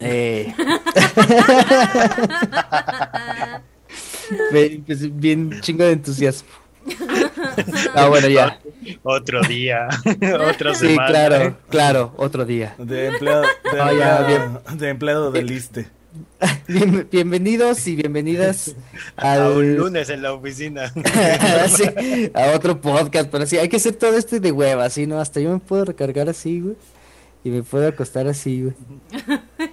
Eh. Bien, pues, bien chingo de entusiasmo. Ah, bueno, ya. Otro día, otra Sí, semana. claro, claro, otro día. De empleado, de, ya, empleado, de empleado del ISSSTE. Bien- bienvenidos y bienvenidas A un lunes en la oficina. Sí, a otro podcast, pero sí, hay que hacer todo esto de hueva, así, ¿no? Hasta yo me puedo recargar así, güey. Y me puedo acostar así, güey.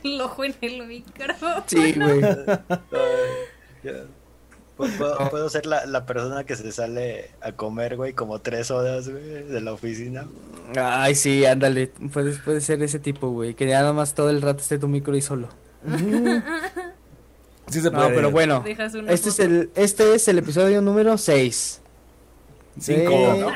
El ojo en el micro. Sí, güey. Ya. Pu- Puedo, puedo ser la, la persona que se sale a comer, güey, como tres horas, güey, de la oficina. Ay, sí, ándale. Puede, puede ser ese tipo, güey. Que nada más todo el rato esté tu micro y solo. Sí se No, puede. pero bueno. Este es el, este es el episodio número 6. Cinco.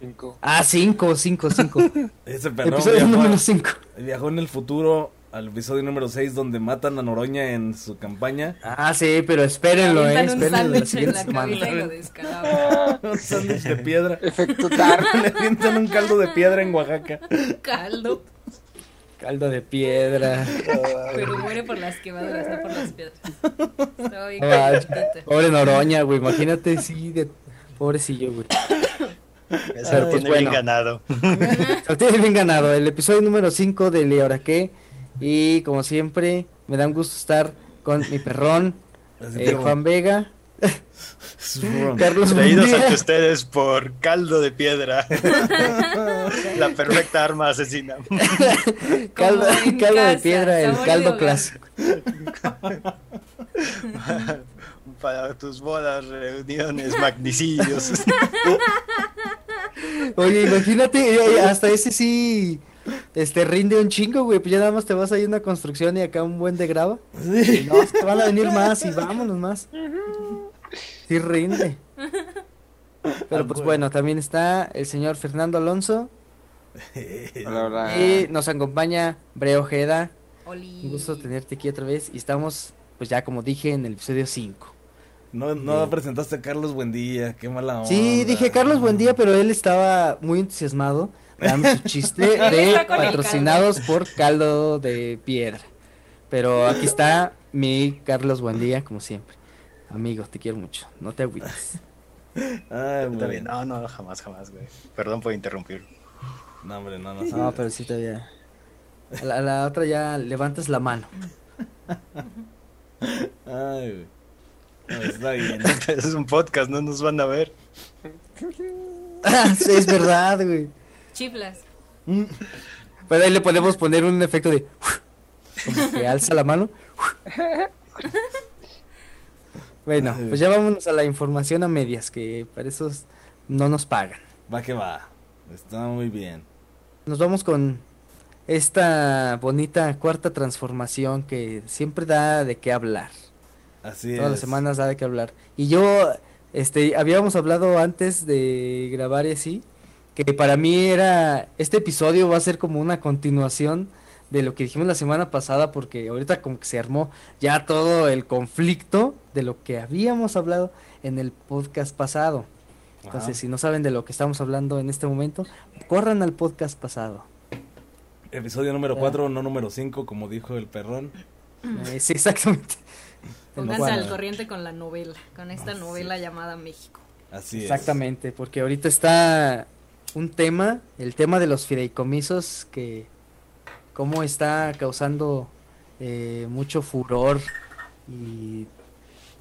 Cinco. Ah, 5, 5, 5. Ese Episodio viajó, número 5. viajó en el futuro al episodio número 6 donde matan a Noroña en su campaña. Ah, sí, pero espérenlo, eh. Espérenlo la en siguiente la semana. lo descalabran. Un sándwich de piedra. Efecto dark. Le avientan un caldo de piedra en Oaxaca. Caldo. Caldo de piedra. Pero muere por las quemaduras, no por las piedras. Bien Ah. Pobre Noroña, güey. Imagínate, sí, de... pobrecillo, güey. Lo pues, bueno. bien ganado. Lo tienes bien ganado. El episodio número 5 de ¿Y ahora qué? Y como siempre, me da un gusto estar con mi perrón, eh, Juan Vega. Carlos Traídos ante ustedes por caldo de piedra. la perfecta arma asesina. caldo, de piedra, el caldo clásico. Para tus bodas, reuniones, magnicidios. Oye, imagínate, eh, hasta ese sí, este, rinde un chingo, güey. Pues ya nada más te vas ahí a una construcción y acá un buen de grava. Y no, te van a venir más y vámonos más. Sí rinde. Pero pues bueno, también está el señor Fernando Alonso Hola, hola. y nos acompaña Bre Ojeda. Oli. Un gusto tenerte aquí otra vez y estamos, pues ya como dije, en el episodio 5. No, no presentaste a Carlos Buendía, qué mala onda. Sí, dije Carlos Buendía, pero él estaba muy entusiasmado dando su chiste de patrocinados por caldo de piedra. Pero aquí está mi Carlos Buendía, como siempre. Amigo, te quiero mucho, no te agüites. Ay, Está güey. bien. No, no, jamás, jamás, güey. Perdón por interrumpir. No, hombre, no, no. No, pero sí todavía. A la, a la otra ya levantas la mano. Ay, güey. No, está bien. es un podcast, no nos van a ver. Sí, es verdad, güey. Chiflas. Pero ahí le podemos poner un efecto de como que alza la mano. Bueno, pues ya vámonos a la información a medias, que para eso no nos pagan. Va que va. Está muy bien. Nos vamos con esta bonita cuarta transformación que siempre da de qué hablar. Así Todas las es. semanas da de qué hablar. Y yo, este, habíamos hablado antes de grabar y así, que para mí era, este episodio va a ser como una continuación de lo que dijimos la semana pasada, porque ahorita como que se armó ya todo el conflicto de lo que habíamos hablado en el podcast pasado. Entonces, Ajá. si no saben de lo que estamos hablando en este momento, corran al podcast pasado. Episodio número Ya. 4, no número 5, como dijo el perrón. Eh, sí, exactamente. Pónganse al corriente con la novela, con esta novela llamada México. Así es. Exactamente, porque ahorita está un tema, el tema de los fideicomisos, que cómo está causando eh, mucho furor y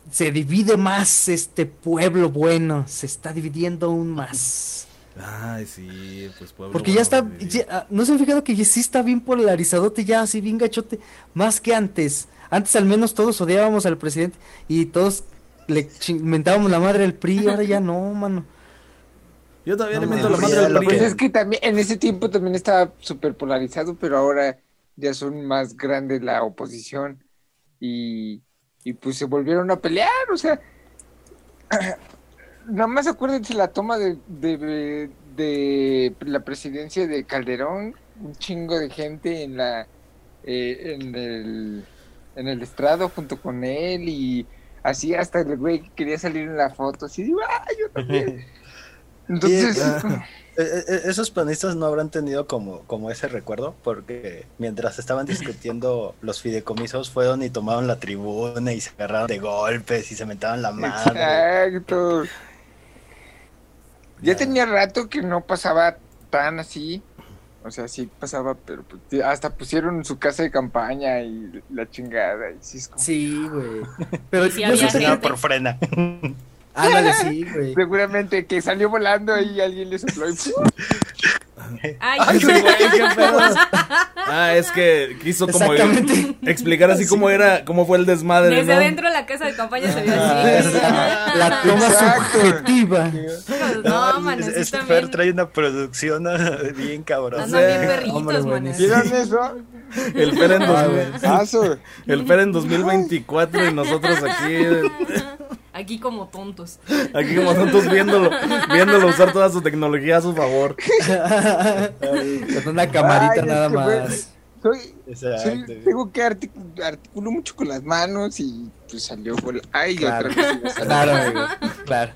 se divide más este pueblo bueno, se está dividiendo aún más. Ay, sí, pues pueblo. Porque ya está, ya, ah, ¿no se han fijado que sí está bien polarizadote ya, así bien gachote, más que antes? Antes al menos todos odiábamos al presidente y todos le mentábamos la madre al PRI, ahora ya no, mano. Yo todavía No le meto la madre al lo PRI. Pues es que también en ese tiempo también estaba súper polarizado, pero ahora ya son más grandes la oposición y, y pues se volvieron a pelear, o sea, nada más acuérdense la toma de, de, de la presidencia de Calderón, un chingo de gente en la eh, en el en el estrado junto con él y así hasta el güey que quería salir en la foto, así, ¡ah, yo también! Entonces, Eh, eh, eh, Esos panistas no habrán tenido como, como ese recuerdo, porque mientras estaban discutiendo los fideicomisos, fueron y tomaron la tribuna y se agarraron de golpes y se metaban la madre. exacto. Ya tenía rato que no pasaba tan así. O sea, sí pasaba, pero pues, hasta pusieron su casa de campaña y la chingada. Y sí es como- Sí, güey. Pero Sí, yo había gente. por frena. Ándale, sí, güey. Seguramente que salió volando y alguien le sopló y. Ay, Ay, güey, qué pedo. Ah, es que quiso como explicar así cómo era, cómo fue el desmadre, desde ¿no? adentro de la casa de campaña se vio Ah, así. esa- La toma subjetiva. Pues no, man, este también. Fer trae una producción ah, bien cabrón. Andan bien Sí. perritos, Hombre, man. buenísimo. ¿Vieron eso? El Fer en, Ah, dos-. Paso. el Fer en 2024 y nosotros aquí, Aquí como tontos. aquí como tontos viéndolo, viéndolo usar toda su tecnología a su favor. Con una camarita Ay, es nada fue- más. Soy, Exacto. soy- tengo que articu- articulo mucho con las manos y pues salió vol- Ay, Claro. otra vez. Claro, amigo. Claro.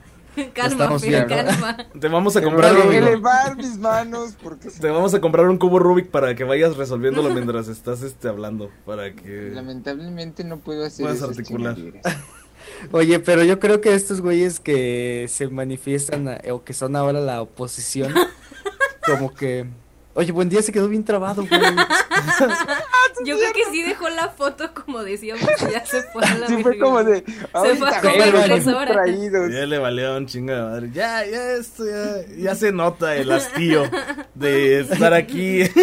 Calma, viendo. calma. Te vamos a comprar un, elevar mis manos porque te vamos a comprar un cubo Rubik para que vayas resolviéndolo mientras estás este hablando, para que lamentablemente no puedo hacer Puedes articular. Oye, pero yo creo que estos güeyes que se manifiestan a- o que son ahora la oposición, como que. Oye, buen día se quedó bien trabado, güey. Yo creo que sí dejó la foto como decíamos y ya se fue a la Sí fue como de ahorita fue a comer tres horas. traídos. ya le valió un chingo de madre. Ya, ya esto ya, ya se nota el hastío de estar aquí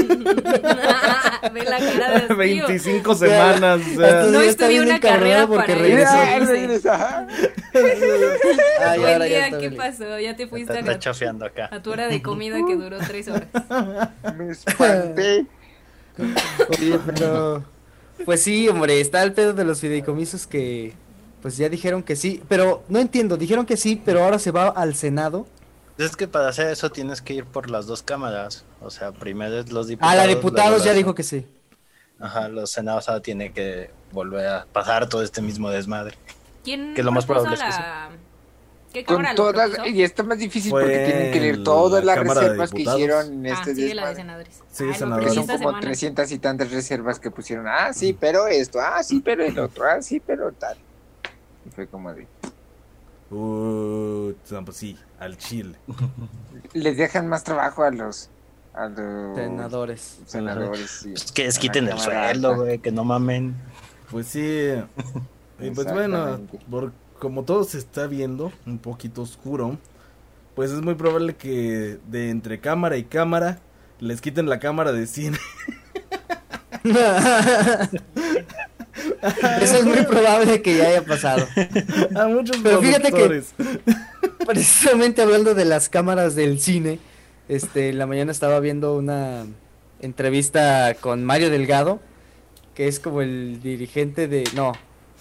Ve la cara de hastío. 25 semanas. o sea, No estudié bien una carrera porque para regresó. Ay, Buen ahora ya día, ¿qué bien. pasó? Ya te fuiste Está, está a, acá. a tu hora de comida que duró tres horas. Me espanté. Pero. Pues sí, hombre, está el pedo de los fideicomisos que. Pues ya dijeron que sí, pero no entiendo, dijeron que sí, pero ahora se va al Senado. Es que para hacer eso tienes que ir por las dos cámaras. O sea, primero es los diputados. Ah, la luego diputados ya dijo que sí. Ajá, los senados ahora tienen que volver a pasar todo este mismo desmadre. ¿Quién Que lo más probable es que la... ¿Qué Con cámara todas, propuso? y está más difícil Fue porque tienen que leer la todas las reservas que hicieron en Ah, este sí, de la de senadores. Sí, Ah, lo senadores. Son como semana. 300 y tantas reservas que pusieron. Ah, sí, pero esto. Ah, sí, pero el otro. Ah, sí, pero tal. Y fue como de. Uh, pues sí, al chile. Les dejan más trabajo a los. A los Senadores. senadores. sí. Pues que les quiten el sueldo, güey, que no mamen. Pues sí. Y pues bueno, Exactamente. Como todo se está viendo un poquito oscuro, pues es muy probable que de entre cámara y cámara les quiten la cámara de cine. Eso es muy probable que ya haya pasado. a muchos Pero fíjate que-. Precisamente hablando de las cámaras del cine, este, en la mañana estaba viendo una entrevista con Mario Delgado, que es como el dirigente de, no,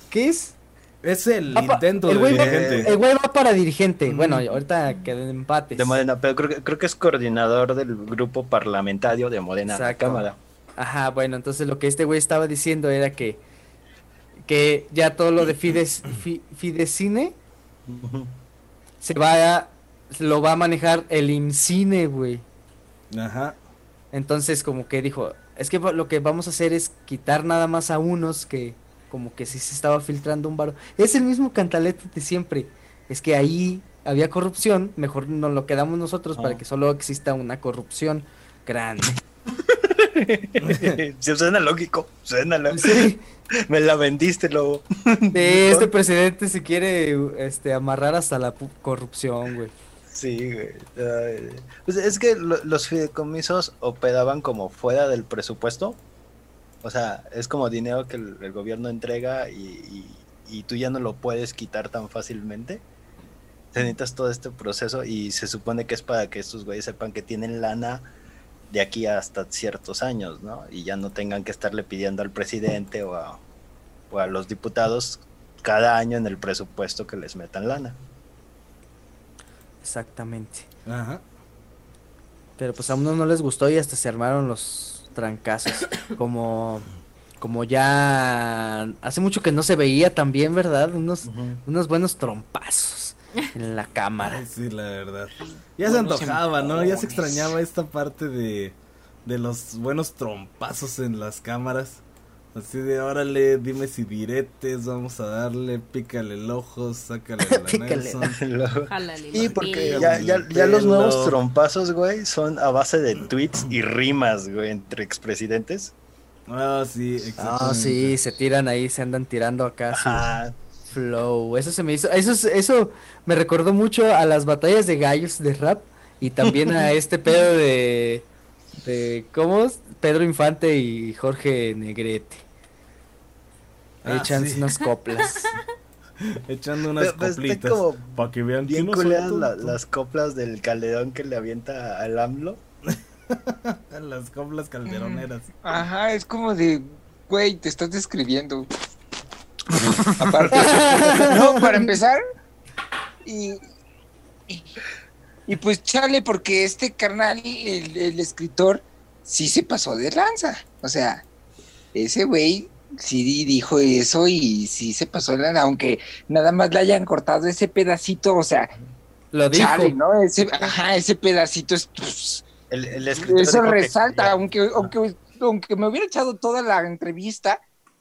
¿qué es? Es el intento el de güey va- dirigente. El güey va para dirigente. Bueno, ahorita quedan empates. De Morena, pero creo que, creo que es coordinador del grupo parlamentario de Morena, la Exacto. Cámara. Ajá, bueno, entonces lo que este güey estaba diciendo era que que ya todo lo de Fides, Fi- Fidecine se va a, lo va a manejar el IMCINE, güey. Ajá. Entonces como que dijo, es que lo que vamos a hacer es quitar nada más a unos que como que sí se estaba filtrando un varo. Es el mismo cantalete de siempre. Es que ahí había corrupción, mejor nos lo quedamos nosotros para Ah. que solo exista una corrupción grande. Sí, suena lógico, suena lógico. Sí. Me la vendiste, lobo. De este presidente se quiere este amarrar hasta la corrupción, güey. Sí, güey. Ay, pues es que lo- los fideicomisos operaban como fuera del presupuesto. O sea, es como dinero que el, el gobierno entrega y, y- y tú ya no lo puedes quitar tan fácilmente. Te necesitas todo este proceso y se supone que es para que estos güeyes sepan que tienen lana de aquí hasta ciertos años, ¿no? Y ya no tengan que estarle pidiendo al presidente o a, o a los diputados cada año en el presupuesto que les metan lana. Exactamente. Ajá. Pero pues a unos no les gustó y hasta se armaron los trancazos. Como como ya hace mucho que no se veía también, ¿verdad? Unos unos buenos trompazos. en la cámara. Ay, sí, la verdad. Ya se antojaba, ¿no? Ya se extrañaba esta parte de, de los buenos trompazos en las cámaras. Así de, órale, dime si diretes, vamos a darle, pícale el ojo, sácale la Pícale. Nelson. Y porque ya, ya, ya los nuevos trompazos, güey, son a base de tweets y rimas, güey, entre expresidentes. Ah, sí, Ah, exactamente. sí, se tiran ahí, se andan tirando acá su Ajá. flow. Eso se me hizo, eso, es- eso me recordó mucho a las batallas de gallos de rap y también a este pedo de, de ¿cómo? es? Pedro Infante y Jorge Negrete. Ah, Echan sí. unas coplas. Echando unas Pero- coplitas. Para que vean que Bien no soy culeras la- las coplas del calderón que le avienta al AMLO. Las coplas calderoneras. Ajá, es como de, güey, te estás describiendo. Aparte, no, para empezar, y, y, y pues chale, porque este carnal, el, el escritor, sí se pasó de lanza. O sea, ese güey sí di- dijo eso y sí se pasó de lanza, aunque nada más le hayan cortado ese pedacito, o sea, Lo dijo. chale, ¿no? Ese, ajá, ese pedacito es... pues, El, el escritor eso que resalta, aunque, aunque, aunque me hubiera echado toda la entrevista,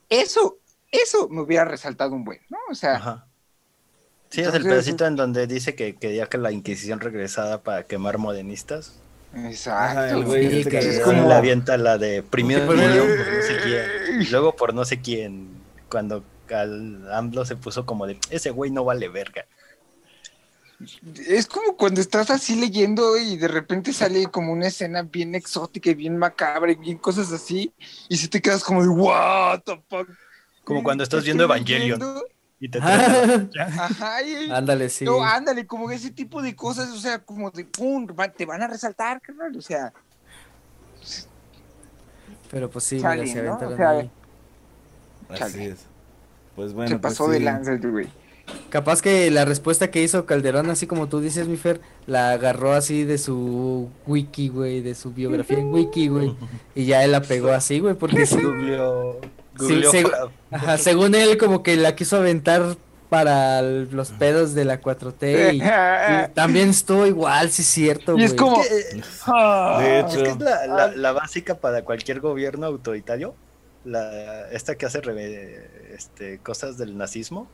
eso, eso me hubiera resaltado un buen, ¿no? O sea, Ajá. Sí, es el pedacito en donde dice que quería que la Inquisición regresara para quemar modernistas. exacto. Güey Sí, este que que es como- le avienta la de primero Porque murió fue- por no sé quién. Y luego por no sé quién. Cuando al AMLO se puso como de ese güey no vale verga. Es como cuando estás así leyendo y de repente sale como una escena bien exótica y bien macabra y bien cosas así, y si te quedas como de, what the fuck. Como cuando estás ¿Qué viendo Evangelion. leyendo? Y te trae- Ajá, y- Ándale, sí. No, ándale, como ese tipo de cosas, o sea, como de pum, te van a resaltar, carnal, o sea, Pero pues sí, Chale, mira, se ¿no? aventaron O sea, ahí. Así es. Pues bueno, se pues pasó de sí. lanza el güey. Capaz que la respuesta que hizo Calderón, así como tú dices, mi Fer, la agarró así de su wiki, güey, de su biografía en wiki, güey. Y ya él la pegó así, güey, porque sí, Sí, googleó seg- para- ajá, según él como que la quiso aventar para el- los pedos de la 4T y, y también estuvo igual, sí es cierto, Y es güey. como- Es que, eh, Ah, es que es la, la- la básica para cualquier gobierno autoritario. La, esta que hace este, cosas del nazismo.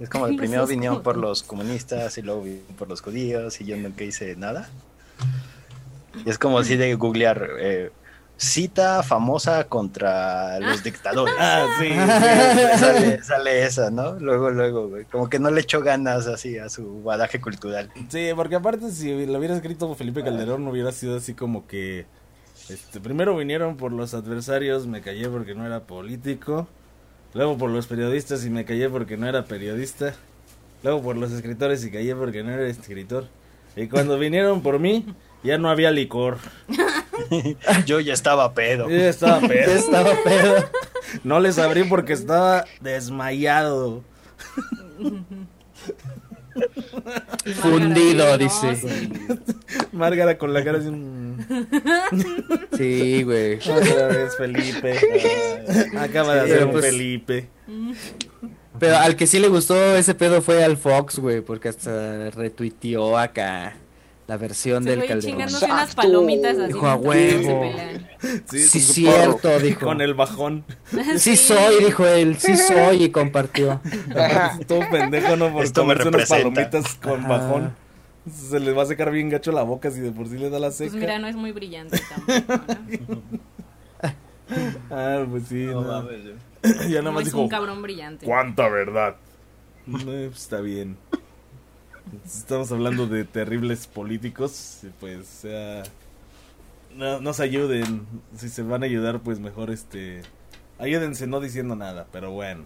Es como de No primero vinieron por los comunistas y luego por los judíos y yo nunca hice nada. Y es como así de googlear eh, cita famosa contra los dictadores. Ah, sí. sale, sale esa, ¿no? Luego, luego, güey. Como que no le echó ganas así a su badaje cultural. Sí, porque aparte si lo hubiera escrito Felipe Calderón no hubiera sido así como que este primero vinieron por los adversarios, me callé porque no era político, luego por los periodistas y me callé porque no era periodista, luego por los escritores y callé porque no era escritor. Y cuando vinieron por mí, ya no había licor. Yo ya estaba pedo. Yo ya estaba Ya pedo. estaba pedo. No les abrí porque estaba desmayado. Fundido, dice. no, sí. Márgara con la cara así. mm, Sí, güey. Otra vez Felipe. Acaba de Sí, hacer un pues- Felipe. Pero al que sí le gustó ese pedo fue al Fox, güey, porque hasta retuiteó acá la versión del Calderón. unas palomitas así. Dijo, "A huevo". Sí, con su cierto, dijo. Con el bajón. Sí soy, dijo él, sí soy y compartió. Todo pendejo, ¿no? Por Esto me comerse unas palomitas con Ajá. bajón. Se les va a secar bien gacho la boca si de por sí le da la Pues seca. mira, no es muy brillante tampoco, ¿no? Ah, pues sí. No no. mames, ya nada No más es dijo. un cabrón brillante. ¿Cuánta verdad? No, pues, está bien. Estamos hablando de terribles políticos. Pues, o sea. No, no se ayuden. Si se van a ayudar, pues mejor este. Ayúdense no diciendo nada, pero bueno.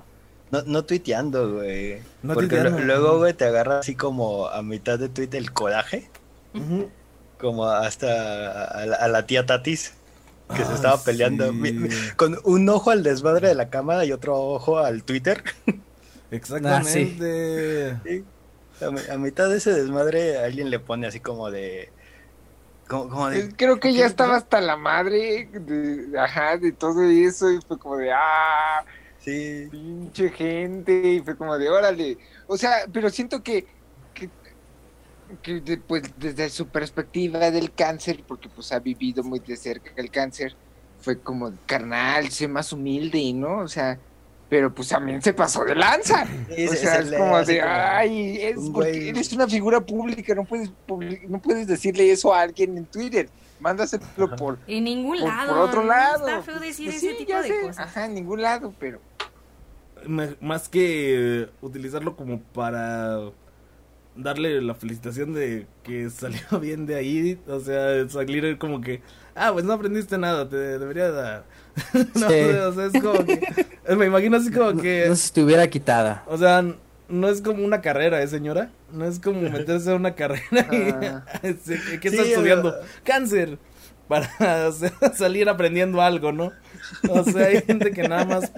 No, no tuiteando, güey. No Porque tuiteando. luego, güey, te agarra así como a mitad de tweet el coraje. Como hasta a, la- a la tía Tatis. Que se Ah, estaba peleando. sí. mi- mi- con un ojo al desmadre de la cámara y otro ojo al Twitter. Exactamente. Sí. A, mi- a mitad de ese desmadre alguien le pone así como de... Como, como de... Creo que ya estaba hasta la madre de, ajá, de todo eso y fue como de, ah, Sí. pinche gente, y fue como de órale. O sea, pero siento que, que, que de- pues desde su perspectiva del cáncer, porque pues ha vivido muy de cerca el cáncer, fue como carnal, sé más humilde, ¿no? O sea, pero pues también se pasó de lanza. Sí, O se- sea, se es como de, como ay, es porque eres una figura pública, no puedes, no puedes decirle eso a alguien en Twitter. Mándaselo por, En ningún por, lado. por otro ¿no? lado. Está feo decir Pues ese sí, tipo ya de sé. cosas. Ajá, en ningún lado, pero más que eh, utilizarlo como para darle la felicitación de que salió bien de ahí, o sea, salir como que, ah, pues no aprendiste nada, te debería dar. no Sí. sé, o sea, es como que, me imagino así como No, que, no si estuviera quitada. o sea, no es como una carrera, ¿eh, señora? No es como meterse a una carrera y, Ah. este, ¿qué Sí, está estudiando? o sea- Cáncer. Para o sea, salir aprendiendo algo, ¿no? O sea, hay gente que nada más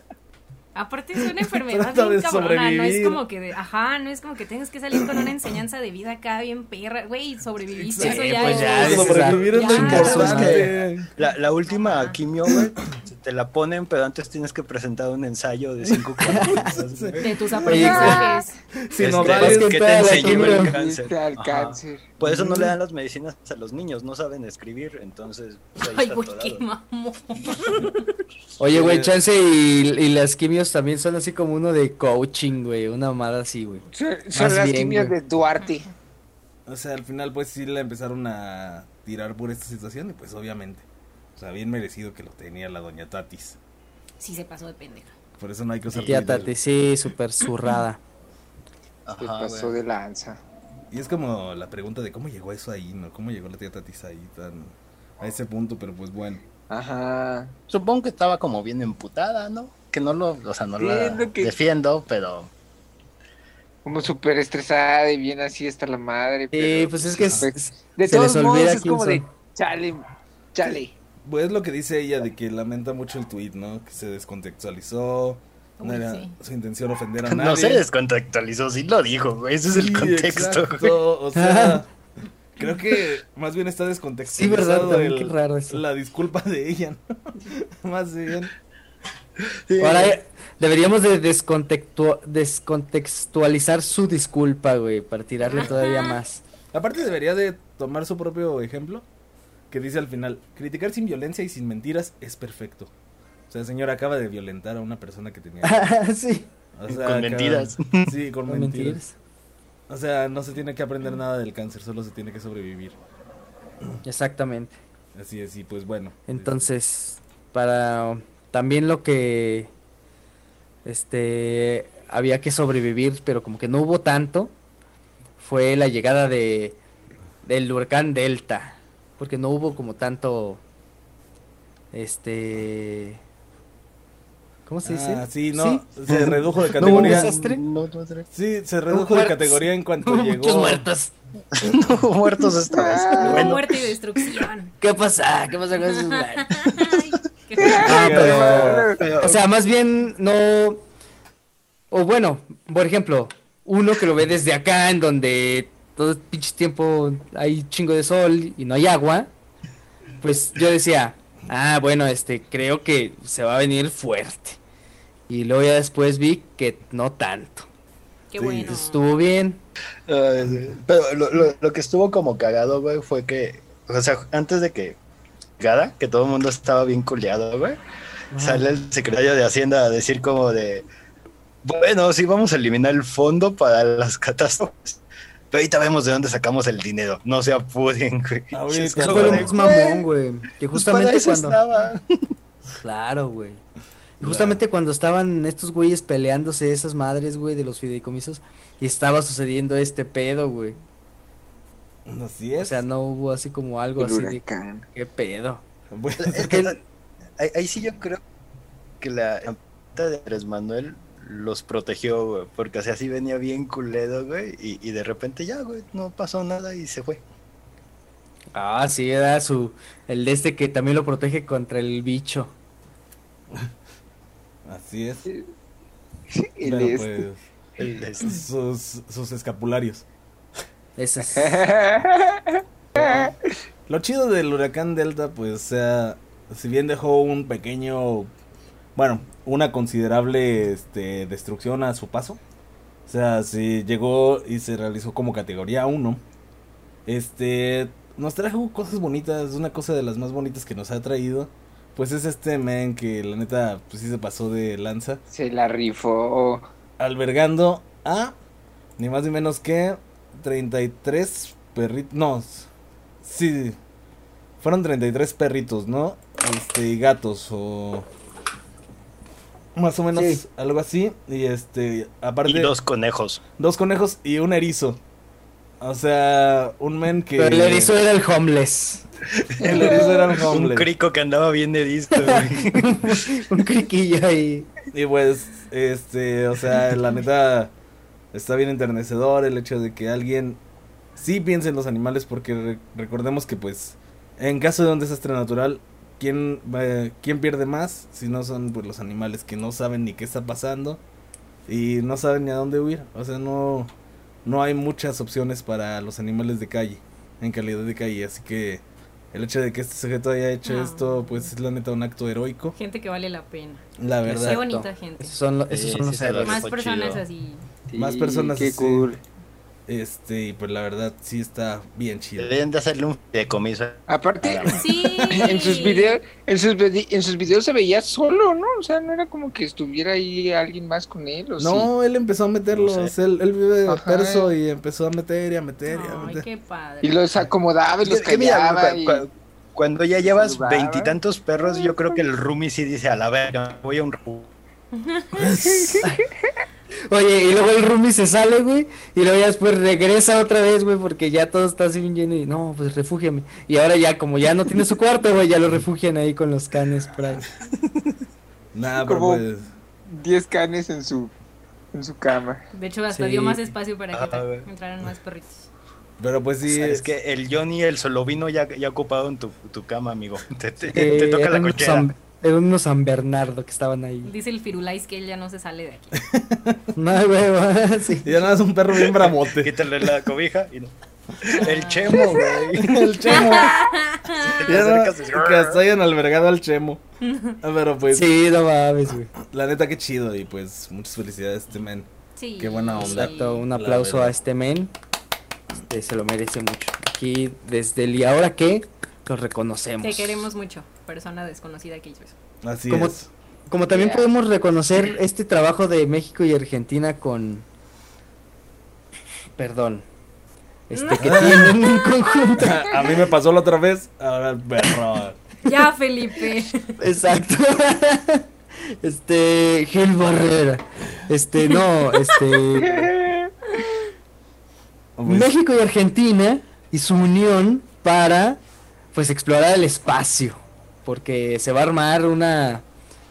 Aparte es una enfermedad bien cabrona, no es como que, de- ajá, no es como que tengas que salir con una enseñanza de vida acá bien perra, güey, sobreviviste, Sí, eso ya pues es... ya, dices, sobrevivir es lo importante. La, la última Ajá. quimio, güey, te la ponen, pero antes tienes que presentar un ensayo de cinco güey. De tus aprendizajes. Este, nodales, ¿qué que te la enseñó el cáncer? Al. Por eso no le dan las medicinas a los niños, no saben escribir, entonces pues, ahí Ay, güey, qué mamón. Oye, güey, chance y, y las quimios también son así como uno de coaching, güey. Una mamada así, güey. Son, las bien, quimios güey. de Duarte. O sea, al final pues sí le empezaron a tirar por esta situación y pues obviamente, sea, bien merecido que lo tenía la doña Tatis. Sí se pasó de pendeja. Por eso no hay que usar Tía Twitter. Tati, sí, súper zurrada. Se pasó güey. de lanza. Y es como la pregunta de cómo llegó eso ahí, ¿no? ¿Cómo llegó la tía Tatis ahí tan a ese punto? Pero pues bueno. Ajá. Supongo que estaba como bien emputada, ¿no? Que no lo, o sea, no Sí, la lo que- defiendo, pero Como súper estresada y bien así hasta la madre. Sí, pero, pues es que es- pues, es- de se les todos modos olvida es como de chale, chale. Pues es lo que dice ella de que lamenta mucho el tweet, ¿no? Que se descontextualizó. No era sí. su intención ofender a nadie. no se descontextualizó, sí lo dijo, güey, ese es el Sí, contexto, güey. O sea, creo que más bien está Sí, descontextualizado verdad, también, el- qué raro eso. la disculpa de ella, ¿no? más bien. Sí. Ahora eh, deberíamos de descontextu- descontextualizar su disculpa, güey, para tirarle todavía más. Aparte debería de tomar su propio ejemplo, que dice al final, criticar sin violencia y sin mentiras es perfecto. O sea, señora acaba de violentar a una persona que tenía... sí, o Con acaba- mentiras. Sí, con no mentiras. mentiras. O sea, no se tiene que aprender nada del cáncer, solo se tiene que sobrevivir. Exactamente. Así es, y pues bueno. Entonces, para también lo que este había que sobrevivir, pero como que no hubo tanto, fue la llegada de del huracán Delta, porque no hubo como tanto este ¿cómo se dice? Ah, sí, no, se redujo de No hubo categoría. desastre. No, no, no, Sí, se redujo de categoría en cuanto Muchos llegó. muertos. no hubo muertos esta vez. Ah, Bueno, Muerte y destrucción. ¿Qué pasa? ¿Qué pasa con esos pero pero- O sea, más bien no. O bueno, por ejemplo, uno que lo ve desde acá, en donde todo el pinche tiempo hay chingo de sol y no hay agua. Pues yo decía, ah, bueno, este, creo que se va a venir fuerte. Y luego ya después vi que no tanto. Qué Sí, bueno. Estuvo bien. Pero lo, lo- lo que estuvo como cagado, güey, fue que, o sea, antes de que llegara, que todo el mundo estaba bien culeado, güey, sale el secretario de Hacienda a decir como de, bueno, sí vamos a eliminar el fondo para las catástrofes, pero ahorita vemos de dónde sacamos el dinero, no se apuden, güey. Ahorita Es Eso como fue lo más mamón, güey. Que pues para justamente eso cuando. estaba. Claro, güey. Y Justamente cuando estaban estos güeyes peleándose esas madres, güey, de los fideicomisos, y estaba sucediendo este pedo, güey. Así es. O sea, no hubo así como algo El así de qué pedo. Bueno, Es que ahí, ahí sí yo creo que la de Andrés Manuel los protegió, güey, porque o sea, así venía bien culedo, güey, y, y de repente ya, güey, no pasó nada y se fue. Ah, sí, era su el de este que también lo protege contra el bicho. así es. El este. pues, El- este, sus, sus escapularios. Ese es. Lo chido del huracán Delta, pues, o sea, si bien dejó un pequeño bueno, una considerable este, destrucción a su paso. O sea, se llegó y se realizó como categoría 1. Este, nos trajo cosas bonitas, una cosa de las más bonitas que nos ha traído. Pues es este men que la neta, pues sí se pasó de lanza. Se la rifó. Albergando a ni más ni menos que 33 perritos. No, sí, fueron 33 perritos, ¿no? Este, y gatos o más o menos Sí. algo así. Y este, aparte, Y dos conejos. dos conejos y un erizo. O sea, un men que. Pero el erizo era el homeless. El erizo era un Un homeless. crico que andaba bien erizo, güey. Un criquillo ahí. Y pues, este, o sea, la neta está bien enternecedor el hecho de que alguien sí piense en los animales porque re- recordemos que pues en caso de un desastre natural, ¿quién, va- ¿quién pierde más? Si no son pues los animales que no saben ni qué está pasando y no saben ni a dónde huir. O sea, no, no hay muchas opciones para los animales de calle, en calidad de calle, así que... El hecho de que este sujeto haya hecho No. esto, pues es la neta un acto heroico. Gente que vale la pena. La verdad. Qué bonita gente. Esos son, lo- esos Sí, son los sí, Más personas chido. así. Más personas Qué así. cool. Este, y pues la verdad sí está bien chido. Deberían de hacerle un decomiso. Aparte, Sí. en sus videos, en sus, en sus videos se veía solo, ¿no? O sea, no era como que estuviera ahí alguien más con él, ¿o sí? No, él empezó a meterlos. No sé. él, él vive Ajá. perso y empezó a meter y a meter y a Ay, meter. qué padre. Y los acomodaba y los callaba. cu- y- cu- cuando ya llevas veintitantos perros, yo creo que el Rumi sí dice a la verga, voy a un ru-". Oye, y luego el roomie se sale, güey, y luego ya después regresa otra vez, güey, porque ya todo está así bien lleno y no, pues refúgiame. Y ahora ya, como ya no tiene su cuarto, güey, ya lo refugian ahí con los canes por ahí. Nah, pero Como- pues. 10 canes en su, en su cama. De hecho, hasta Sí. dio más espacio para que Ah, entraran más perritos. Pero pues sí. Es que el Johnny, el solovino ya, ya ocupado en tu, tu cama, amigo. Te, te- Eh, te toca la cochera. Eran unos San Bernardo que estaban ahí. Dice el Firulais que él ya no se sale de aquí. No, güey, sí. Y ya nada, es un perro bien bramote. Quítale la cobija y no. El chemo, güey. el chemo. Ya no, que hasta hayan albergado al chemo. Ah, Pero pues, Sí, no mames, güey. la neta que chido. Y pues, muchas felicidades a este men. Sí. Qué buena onda. Exacto, un La aplauso a este men. Este, se lo merece mucho. Aquí, desde el y ahora que, lo reconocemos. Te queremos mucho, persona desconocida que hizo eso. Así Como- es. Como también Yeah. podemos reconocer este trabajo de México y Argentina con... Perdón. Este, que tienen en conjunto. A mí me pasó la otra vez. Ahora. Ya, Felipe. Exacto. Este, Gil Barrera. Este, no, este... Pues, México y Argentina y su unión para pues explorar el espacio porque se va a armar una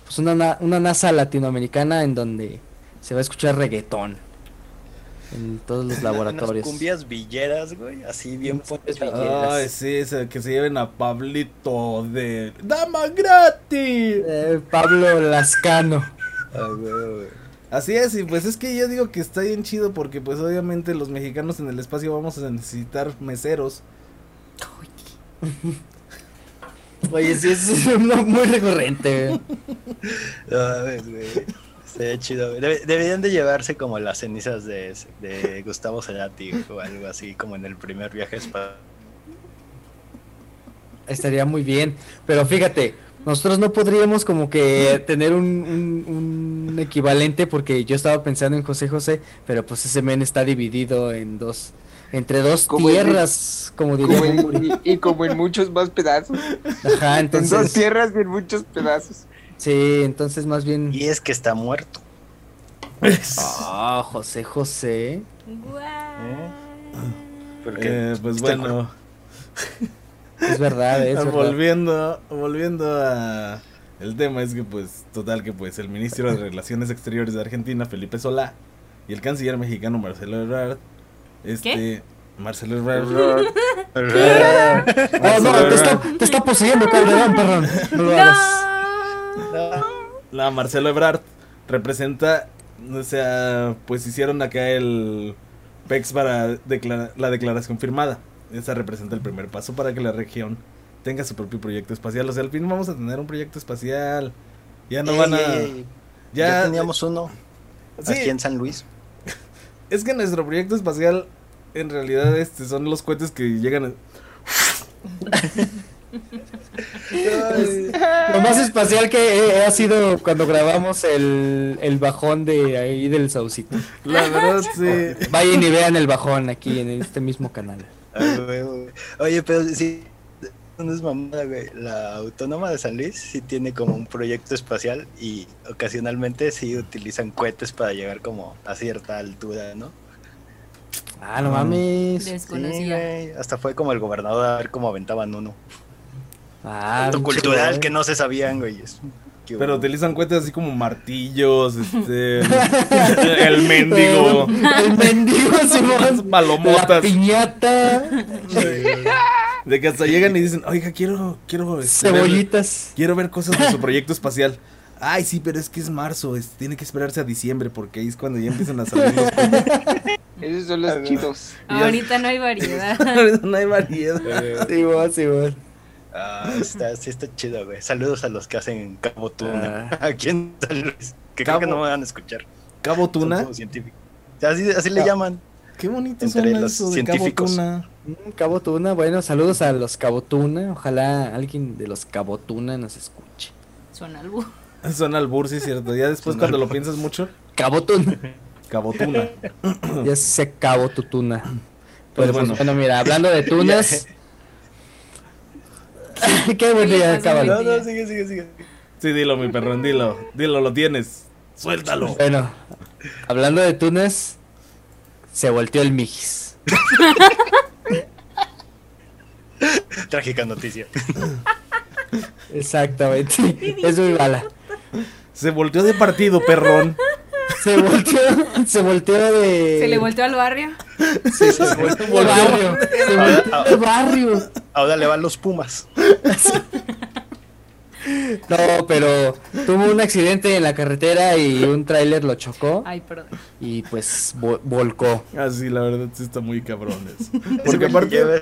pues una, na- una NASA latinoamericana en donde se va a escuchar reggaetón en todos los Unas laboratorios. cumbias villeras, güey, así bien ponchadas. villeras. Ay, sí, que se lleven a Pablito de Dama Gratis. Eh, Pablo Lascano. Güey, güey. Así es, y pues es que yo digo que está bien chido porque pues obviamente los mexicanos en el espacio vamos a necesitar meseros. Oye, sí, es uno muy recurrente. güey. No güey. Sería chido. deberían de llevarse como las cenizas de, de Gustavo Cerati o algo así, como en el primer viaje a España. Estaría muy bien, pero fíjate, nosotros no podríamos como que tener un, un- un equivalente porque yo estaba pensando en José José, pero pues ese men está dividido en dos, entre dos Como en- tierras, como diría Como en- Bumburi. y, y como en muchos más pedazos. Ajá, En dos entonces, tierras y en muchos pedazos. sí, entonces más bien, Y es que está muerto. ah, José José, Guau. Porque Eh, pues bueno, es verdad, es verdad. volviendo, volviendo a el tema es que pues total que pues el ministro de Relaciones Exteriores de Argentina Felipe Solá y el canciller mexicano Marcelo Ebrard, este Marcelo Ebrard, Oh, no, te está, te está poseyendo, Calderón, perdón. No la Marcelo Ebrard representa, o sea, pues hicieron acá el PEX para declara- la declaración firmada. Esa representa el primer paso para que la región tenga su propio proyecto espacial. O sea, al fin vamos a tener un proyecto espacial. Ya no Ey, van a... ey, ey, Ya, Ya teníamos uno Sí, aquí en San Luis. Es que nuestro proyecto espacial en realidad este son los cohetes que llegan a- Lo más espacial que he- ha sido cuando grabamos el, el bajón de ahí del Saucito. La verdad, sí. Vayan y vean el bajón aquí en este mismo canal. Ay. Oye, pero sí, no es mamada, güey. La Autónoma de San Luis sí tiene como un proyecto espacial y ocasionalmente sí utilizan cohetes para llegar como a cierta altura, ¿no? Ah, no mames. Sí, Desconocía. güey. Hasta fue como el gobernador a ver cómo aventaban uno. Ah, pinche cultural que no se sabían, güey. Pero utilizan cohetes así como martillos, este... el mendigo. El mendigo, Simón. La Palomotas. piñata. De que hasta llegan y dicen, oiga, quiero, quiero, este, ver, Cebollitas. quiero ver cosas de su proyecto espacial. Ay, sí, pero es que es marzo, es- tiene que esperarse a diciembre porque ahí es cuando ya empiezan a salir los. Esos son los chidos. Ahorita no hay variedad. Ahorita no hay variedad. Eh, Simón, Simón. ah, está, sí está chido, güey. Saludos a los que hacen Cabo Tuna. Ah. Aquí en San Luis. Que Cabo- creo que no me van a escuchar. Cabo Son Tuna. como científicos. Así, así le Ah. llaman. Qué bonito Entre suena los eso de Cabo científicos. Cabo Tuna, bueno, saludos a los Cabo Tuna. Ojalá alguien de los Cabo Tuna nos escuche. Suena algo. Suena al bur, sí, es cierto. Ya después Suena cuando lo piensas mucho, Cabo Tuna. Cabo Tuna. ya se Cabo tu tuna. Pues Pero bueno. bueno. mira, hablando de tunas. Qué buen ¿Qué le día, cábalo. No, no, sigue, sigue, sigue. Sí, dilo, mi perrón, dilo. Dilo, lo tienes. Suéltalo. Bueno, hablando de tunas, se volteó el Mijis. Trágica noticia. Exactamente. Es muy mala. Se volteó de partido, perrón. Se volteó, se volteó de. Se le volteó al barrio. Sí, se volteó de barrio. Se volteó de barrio. Ahora le van los Pumas. No, pero tuvo un accidente en la carretera y un tráiler lo chocó Ay, perdón. y pues vo- volcó. Así, la verdad, sí está muy cabrones. Porque Porque aparte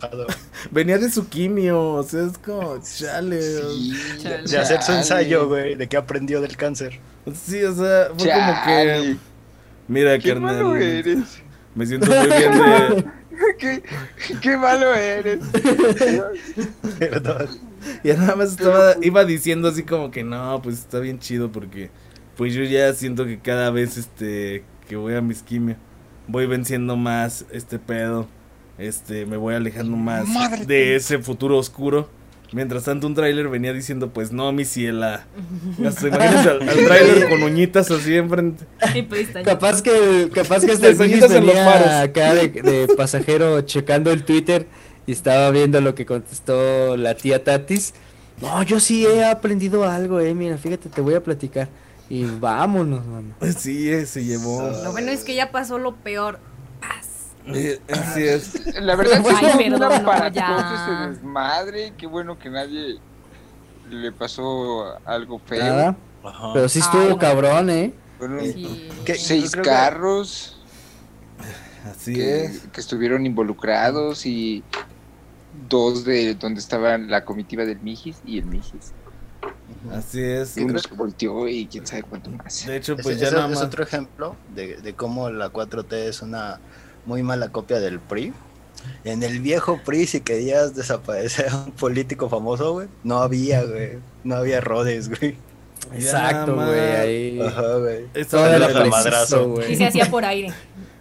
venía de su quimio, o sea, es como, chale. Sí, Chale. De hacer su ensayo, güey, de que aprendió del cáncer. Sí, o sea, fue como que, mira, Qué malo eres. me siento muy bien de... Qué, qué malo eres. Perdón. Ya nada más estaba, iba diciendo así como que no, pues está bien chido porque pues yo ya siento que cada vez este que voy a mis quimio voy venciendo más este pedo, este me voy alejando más Madre de ese futuro oscuro. Mientras tanto un tráiler venía diciendo pues no mi ciela. Hasta al, al tráiler con uñitas así enfrente. Pues Capaz que, capaz que este en los venía acá de, de pasajero checando el Twitter y estaba viendo lo que contestó la tía Tatis. No, yo sí he aprendido algo, eh, mira, fíjate, te voy a platicar. Y vámonos, mano. Sí, eh, se llevó. Lo bueno es que ya pasó lo peor. Así es. La verdad es que perdón, una para todo ese desmadre. Qué bueno que nadie le pasó algo feo. Nada. Ajá. Pero sí estuvo cabrón, eh. Sí. ¿Qué? seis que- carros Así que, es. que estuvieron involucrados y dos de donde estaba la comitiva del Mijis y el Mijis. Así es. Y uno se volteó y quién sabe cuánto más. De hecho, pues ya nada es otro ejemplo de, de cómo la 4T es una muy mala copia del PRI. En el viejo PRI, si querías desaparecer a un político famoso, güey, no había, güey. No había rodes, güey. Exacto, güey, ahí. Ajá, güey. Estaban, en el, madrazo. Y güey. se hacía por aire.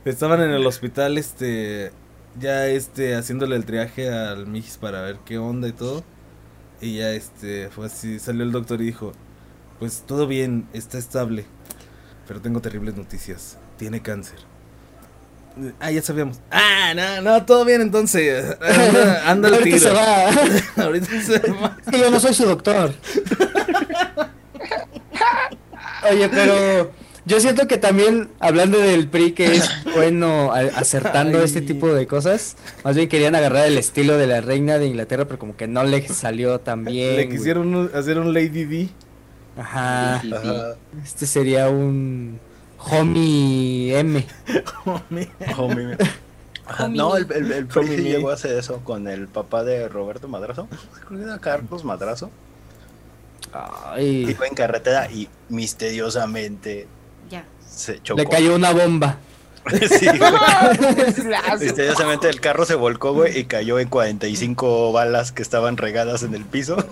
estaban en el hospital, este, ya este, haciéndole el triaje al Mijis para ver qué onda y todo. Y ya este, fue así, salió el doctor y dijo, pues todo bien, está estable, pero tengo terribles noticias, tiene cáncer. Ah, ya sabíamos. Ah, no, no, todo bien entonces. Anda, Ahorita tiro. se va. Ahorita se va. Yo no soy su doctor. Oye, pero yo siento que también, hablando del PRI, que es bueno a- acertando Ay. este tipo de cosas, más bien querían agarrar el estilo de la reina de Inglaterra, pero como que no le salió tan bien. Le quisieron un- hacer un Lady D. Ajá. Este sería un Homie M. Homie. Ajá, Homie. No, el, el, el Homie sí llegó a hacer eso con el papá de Roberto Madrazo. Creo que era Carlos Madrazo. Ay, Iba en carretera y misteriosamente Ya. se chocó. le cayó una bomba. Sí. Misteriosamente el carro se volcó, güey, y cayó en 45 balas que estaban regadas en el piso.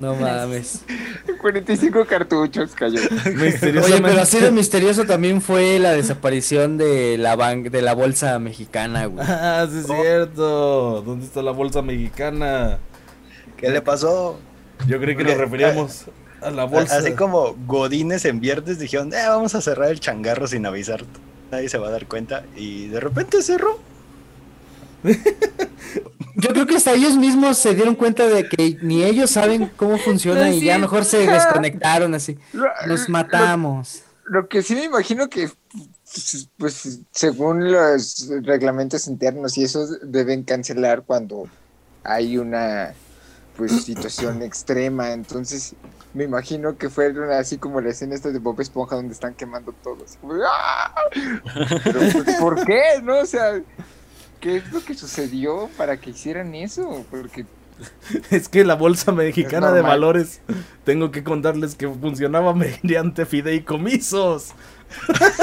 No mames. 45 cartuchos cayó. Oye, pero así de misterioso también fue la desaparición de la ban- de la bolsa mexicana, güey. Ah, sí es cierto. ¿Dónde está la bolsa mexicana? ¿Qué le pasó? Yo creí que nos referíamos a la bolsa. Así como Godines en viernes dijeron, eh, vamos a cerrar el changarro sin avisar. Nadie se va a dar cuenta. Y de repente cerró. Yo creo que hasta ellos mismos se dieron cuenta de que ni ellos saben cómo funciona No, y sí. ya mejor se desconectaron así. Nos matamos. Lo que sí me imagino que, pues, según los reglamentos internos y eso deben cancelar cuando hay una, pues, situación extrema. Entonces, me imagino que fueron así como la escena esta de Bob Esponja donde están quemando todos. ¡ah! Pero, pues, ¿por qué? ¿No? O sea, ¿qué es lo que sucedió para que hicieran eso? Porque Es que la bolsa mexicana de valores, tengo que contarles que funcionaba mediante fideicomisos.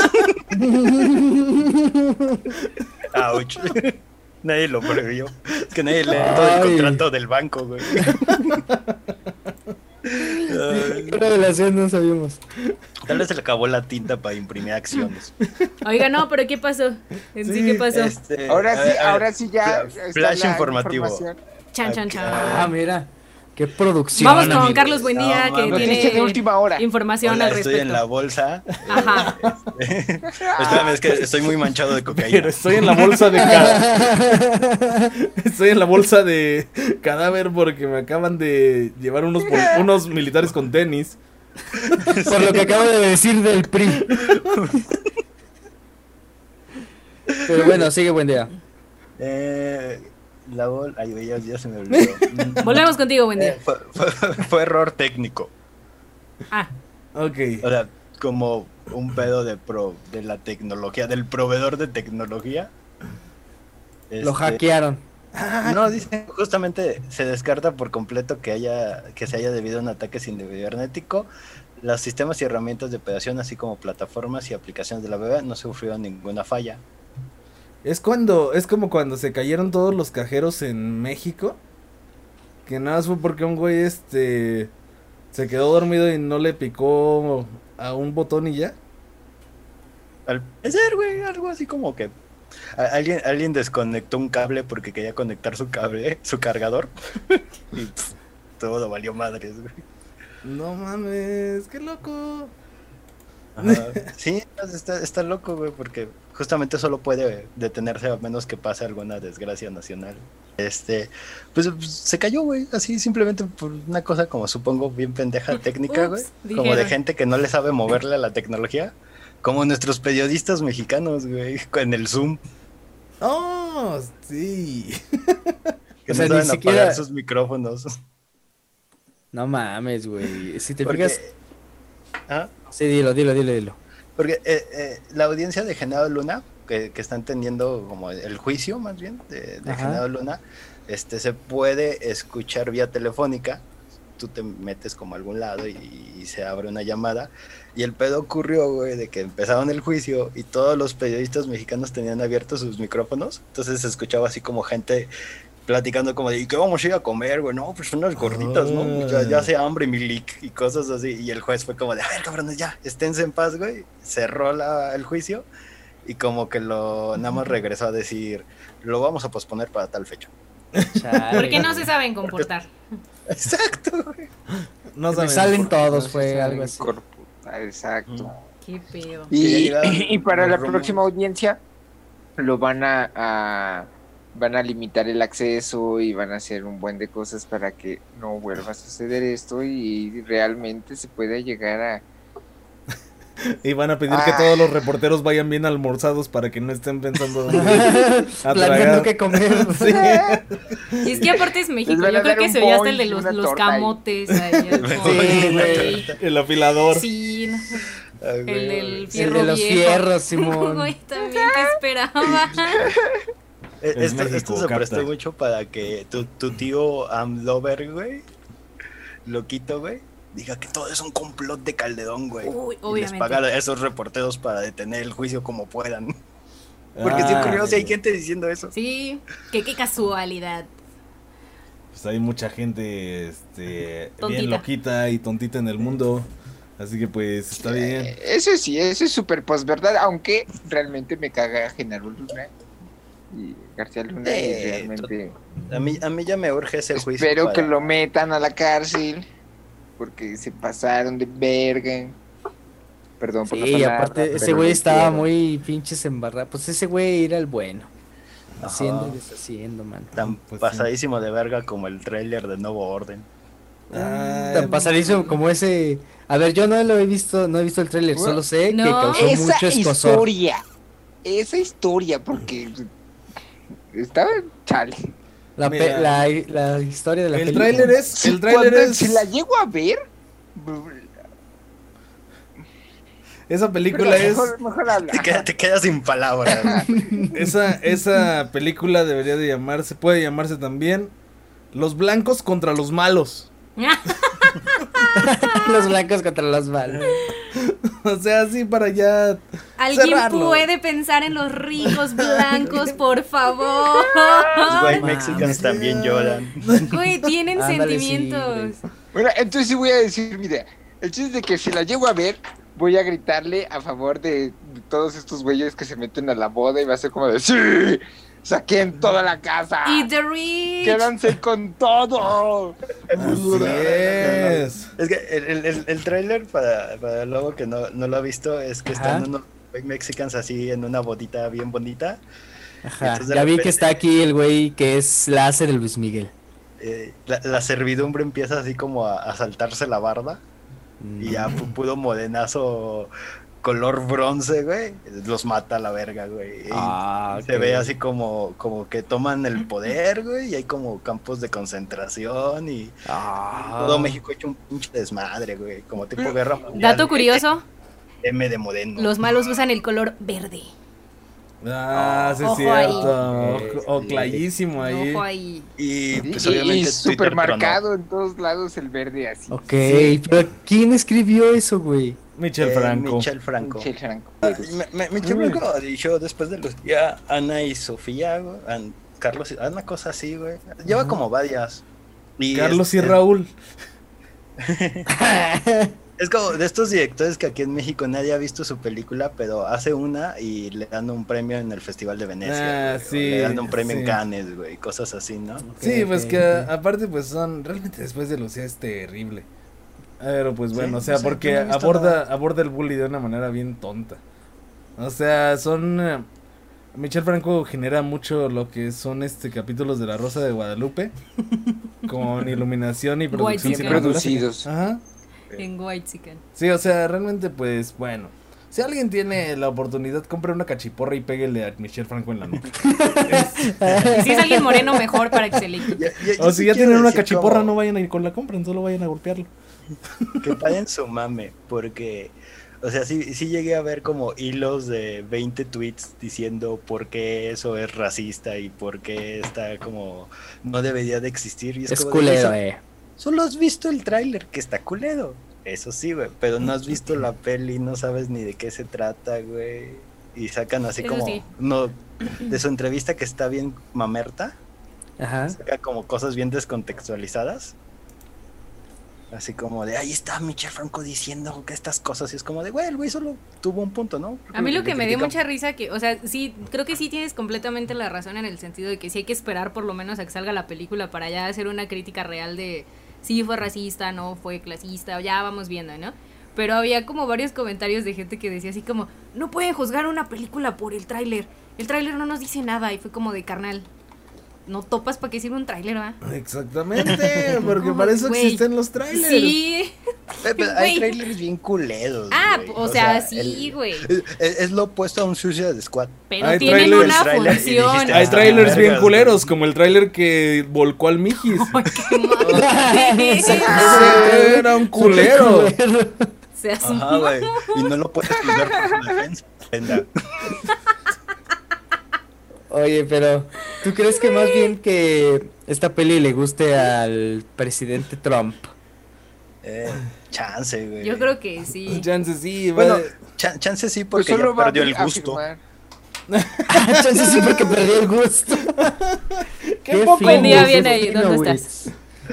Ouch. nadie lo previó. Es que nadie todo el contrato del banco, güey. Ay, Qué revelación no sabíamos. Tal vez se le acabó la tinta para imprimir acciones. Oiga, no, pero ¿qué pasó? En sí, ¿qué pasó? Este, ahora sí, a ahora sí ya. Flash la informativo. Chan, chan, chan. Ah, mira. Qué producción. Vamos con amigos. Carlos Buendía, No, que de tiene última hora. información Hola, al estoy respecto. en la bolsa. Ajá. Espérame, es que estoy muy manchado de Pero cocaína. estoy en la bolsa de ca- Estoy en la bolsa de cadáver porque me acaban de llevar unos unos militares con tenis. Por lo que acabo de decir del PRI. Pero bueno, sigue buen día. Eh, la bol... Ay, ya, ya se me olvidó. Mm, Volvemos contigo, buen día. eh, fue, fue- fue error técnico. Ah, Ok. O sea, como un pedo de pro, de la tecnología, del proveedor de tecnología. Lo Este, hackearon. No, dice justamente se descarta por completo que haya que se haya debido a un ataque cibernético. Los sistemas y herramientas de operación, así como plataformas y aplicaciones de la web, no sufrieron ninguna falla. Es cuando, es como cuando se cayeron todos los cajeros en México. Que nada más fue porque un güey este se quedó dormido y no le picó a un botón y ya. Al parecer, güey, algo así como que alguien, alguien desconectó un cable porque quería conectar su cable, su cargador. y pff, todo valió madres, güey. No mames, qué loco. Ajá. Sí, está, está loco, güey, porque justamente solo puede detenerse a menos que pase alguna desgracia nacional. Este, pues, pues, se cayó, güey, así simplemente por una cosa como supongo bien pendeja técnica, güey, como de gente que no le sabe moverle a la tecnología, como nuestros periodistas mexicanos, güey, en el Zoom, Oh, sí. que O sea, no ni saben siquiera- apagar sus micrófonos. No mames, güey. Si te Porque, fijas. ¿Ah? Sí, dilo, dilo, dilo, dilo. Porque eh, eh, la audiencia de Genaro Luna, que, que están teniendo como el juicio más bien de, de. Genaro Luna, este se puede escuchar vía telefónica. Tú te metes como a algún lado y, y se abre una llamada. Y el pedo ocurrió, güey, de que empezaron el juicio y todos los periodistas mexicanos tenían abiertos sus micrófonos. Entonces se escuchaba así como gente platicando como de, ¿y qué vamos a ir a comer, güey? No, pues unas gorditas, ¿no? Ya, ya hace hambre, mi lic, y cosas así. Y el juez fue como de, a ver, cabrones, ya, esténse en paz, güey. Cerró la, el juicio y como que lo nada más regresó a decir, lo vamos a posponer para tal fecha. Chale. porque no se saben comportar. Exacto, güey. No Me saben salen todos, fue algo así. Exacto. Qué pedo. Y para la próxima audiencia lo van a, a- van a limitar el acceso y van a hacer un buen de cosas para que no vuelva a suceder esto y realmente se pueda llegar a Y van a pedir que Ah. todos los reporteros vayan bien almorzados para que no estén pensando Planeando qué comer. Sí. Y es que aparte es México. Yo creo que se oye hasta el de los, los camotes ahí. fondo, Sí, güey. El afilador. Sí. Ay, el El de los viejo. fierros, Simón. Güey, también te esperaba. Es Esto, México, esto se prestó mucho para que tu, tu tío Amlover, güey, loquito, güey, diga que todo es un complot de Calderón, güey. Uy, Y les paga a esos reporteros para detener el juicio como puedan. Porque estoy Ah, curioso si hay gente diciendo eso. Sí, que qué casualidad. Pues hay mucha gente este, Tontita. bien loquita y tontita en el mundo. Así que pues está bien. Eh, Eso sí, eso es súper posverdad, aunque realmente me caga Genaro Luna y García Luna. y realmente A mí, a mí ya me urge ese juicio. espero que lo metan a la cárcel porque se pasaron de verga. Perdón por Sí, palabra, aparte ese güey estaba muy pinches embarrado. Pues ese güey era el bueno. Haciendo Ajá. y deshaciendo, man. Tan Pues sí. pasadísimo de verga como el tráiler de Nuevo Orden. Ah, Tan pasadizo como ese. A ver, yo no lo he visto, no he visto el tráiler, solo sé que No. causó Esa mucho escosor. historia, esa historia, porque estaba chale. La, pe- Mira. la, la historia de la el película. tráiler es, el tráiler es, Si la llego a ver, esa película es, mejor, mejor habla. Te, queda- te quedas sin palabras. esa, esa película debería de llamarse, puede llamarse también Los blancos contra los malos. los blancos contra los malos. O sea, así para ya ¿Alguien cerrarlo. puede pensar en los ricos blancos, por favor? Los white. Mexicans también lloran. Güey, tienen Ándale, sí, sentimientos. Bueno, entonces sí voy a decir, mira, el chiste es de que si la llego a ver, voy a gritarle a favor de, de todos estos güeyes que se meten a la boda y va a ser como de ¡Sí! ¡Saquen toda la casa! Eat the rich. ¡Quédanse con todo! Así es. Es que el, el, el, el tráiler, para, para el lobo que no, no lo ha visto, es que Ajá. están unos Mexicans así en una bodita bien bonita. Ajá. Ya vi que está aquí el güey que es la hace de Luis Miguel. Eh, la, la servidumbre empieza así como a, a saltarse la barba. Y ya pu- puro morenazo color bronce, güey. Los mata a la verga, güey. Ah, Se ve así como, como que toman el poder, güey, y hay como campos de concentración y Ah. todo México hecho un pinche desmadre, güey, como tipo guerra mundial. Dato curioso, M de Moreno. los malos usan el color verde. Ah, sí es Ojo ahí. cierto. O sí. clarísimo ahí. Ojo ahí. Y pues y, obviamente súper marcado en todos lados el verde así. Ok, pero ¿quién escribió eso, güey? Michel Eh, Franco. Michel Franco. Michel Franco. Ah, me- me- Michel Franco dijo después de Lucía, Ana y Sofía, güey, Carlos, y- una cosa así, güey. Lleva como varias. Y Carlos y es- Raúl. Es como de estos directores que aquí en México nadie ha visto su película, pero hace una y le dan un premio en el Festival de Venecia. Ah, güey, o sí, le dan un premio sí. en Cannes, güey, cosas así, ¿no? Sí, pues que aparte pues son realmente después de Lucía es terrible. Pero pues bueno, o o sea, porque aborda nada. aborda el bully de una manera bien tonta. O sea, son eh, Michel Franco genera mucho lo que son este capítulos de La Rosa de Guadalupe con iluminación y producción producidos. Ajá. En White Chicken. Sí, o sea, realmente pues bueno. Si alguien tiene la oportunidad, compre una cachiporra y péguele a Michel Franco en la nuca. Y si es alguien moreno, mejor para que se le quite. Ya- ya- yo O sí si ya tienen una cachiporra, como no vayan a ir con la compra, solo vayan a golpearlo. Que paren su mame, porque, o sea, sí, sí llegué a ver como hilos de 20 tweets diciendo por qué eso es racista y por qué está como, no debería de existir. Y es, Es como de, culero, "Güey, eh. Solo has visto el tráiler, que está culero. Eso sí, güey. Pero no has visto la peli, no sabes ni de qué se trata, güey. Y sacan así Eso como... sí. No, de su entrevista que está bien mamerta, Ajá. saca como cosas bien descontextualizadas. Así como de, ahí está Michel Franco diciendo que estas cosas. Y es como de, güey, el güey solo tuvo un punto, ¿no? A mí lo que me dio mucha risa que, o sea, sí, creo que sí tienes completamente la razón en el sentido de que sí hay que esperar por lo menos a que salga la película para ya hacer una crítica real de si fue racista, no fue clasista, ya vamos viendo, ¿no? Pero había como varios comentarios de gente que decía así como, no pueden juzgar una película por el tráiler, el tráiler no nos dice nada y fue como de carnal. No topas para qué sirve un tráiler, ¿va? Exactamente, porque para eso existen los trailers. Sí. Hay trailers bien culeros. Ah, güey. o sea, el- sí, güey. Es, es lo opuesto a un Suicide Squad. Pero Hay tienen trailers, una función. dijiste, Hay Ah, trailers bien vergas, culeros, como el trailer que volcó al Mijis. Ay, qué era un culero. Seas Ajá, güey. Y no lo puedes juzgar por su defensa. Oye, pero ¿tú crees que más bien que esta peli le guste al presidente Trump? Eh, chance, güey. Yo creo que sí. Chance sí, Bueno, va- cha- chance sí Pues porque solo ya va perdió el a gusto. firmar. Entonces sí, porque perdí el gusto. Qué poco Buen día, bien ahí, ¿dónde estás?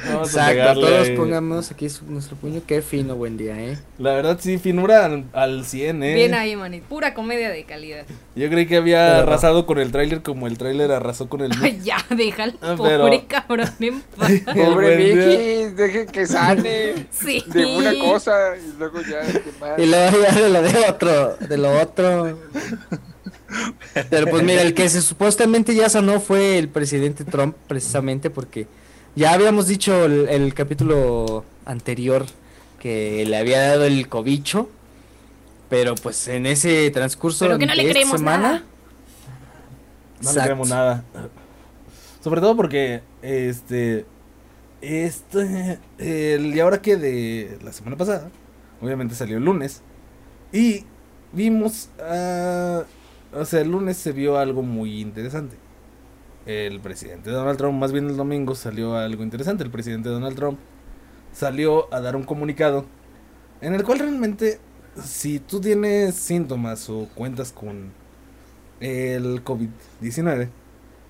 Vamos Exacto, todos ahí. pongamos aquí su- nuestro puño. Qué fino, buen día, ¿eh? La verdad sí, finura al, al 100, eh. Bien ahí, manito. Pura comedia de calidad. Yo creí que había Pero- arrasado con el tráiler como el tráiler arrasó con el Ay, ya, déjalo. Ah, Pobre cabrón en paz. Pobre. Vicky, deje que sane Sí. de una cosa y luego ya más. Y luego ya de lo de otro, de lo otro. Pero pues mira, el que se supuestamente ya sanó fue el presidente Trump, precisamente porque ya habíamos dicho el, el capítulo anterior que le había dado el cobicho, pero pues en ese transcurso Pero que no de le esta creemos semana, nada. No le Exacto. creemos nada. Sobre todo porque, este, este, el y ahora que de la semana pasada, obviamente salió el lunes, y vimos, ah, o sea, el lunes se vio algo muy interesante. El presidente Donald Trump, más bien el domingo, salió algo interesante. El presidente Donald Trump salió a dar un comunicado en el cual realmente, si tú tienes síntomas o cuentas con el COVID-19,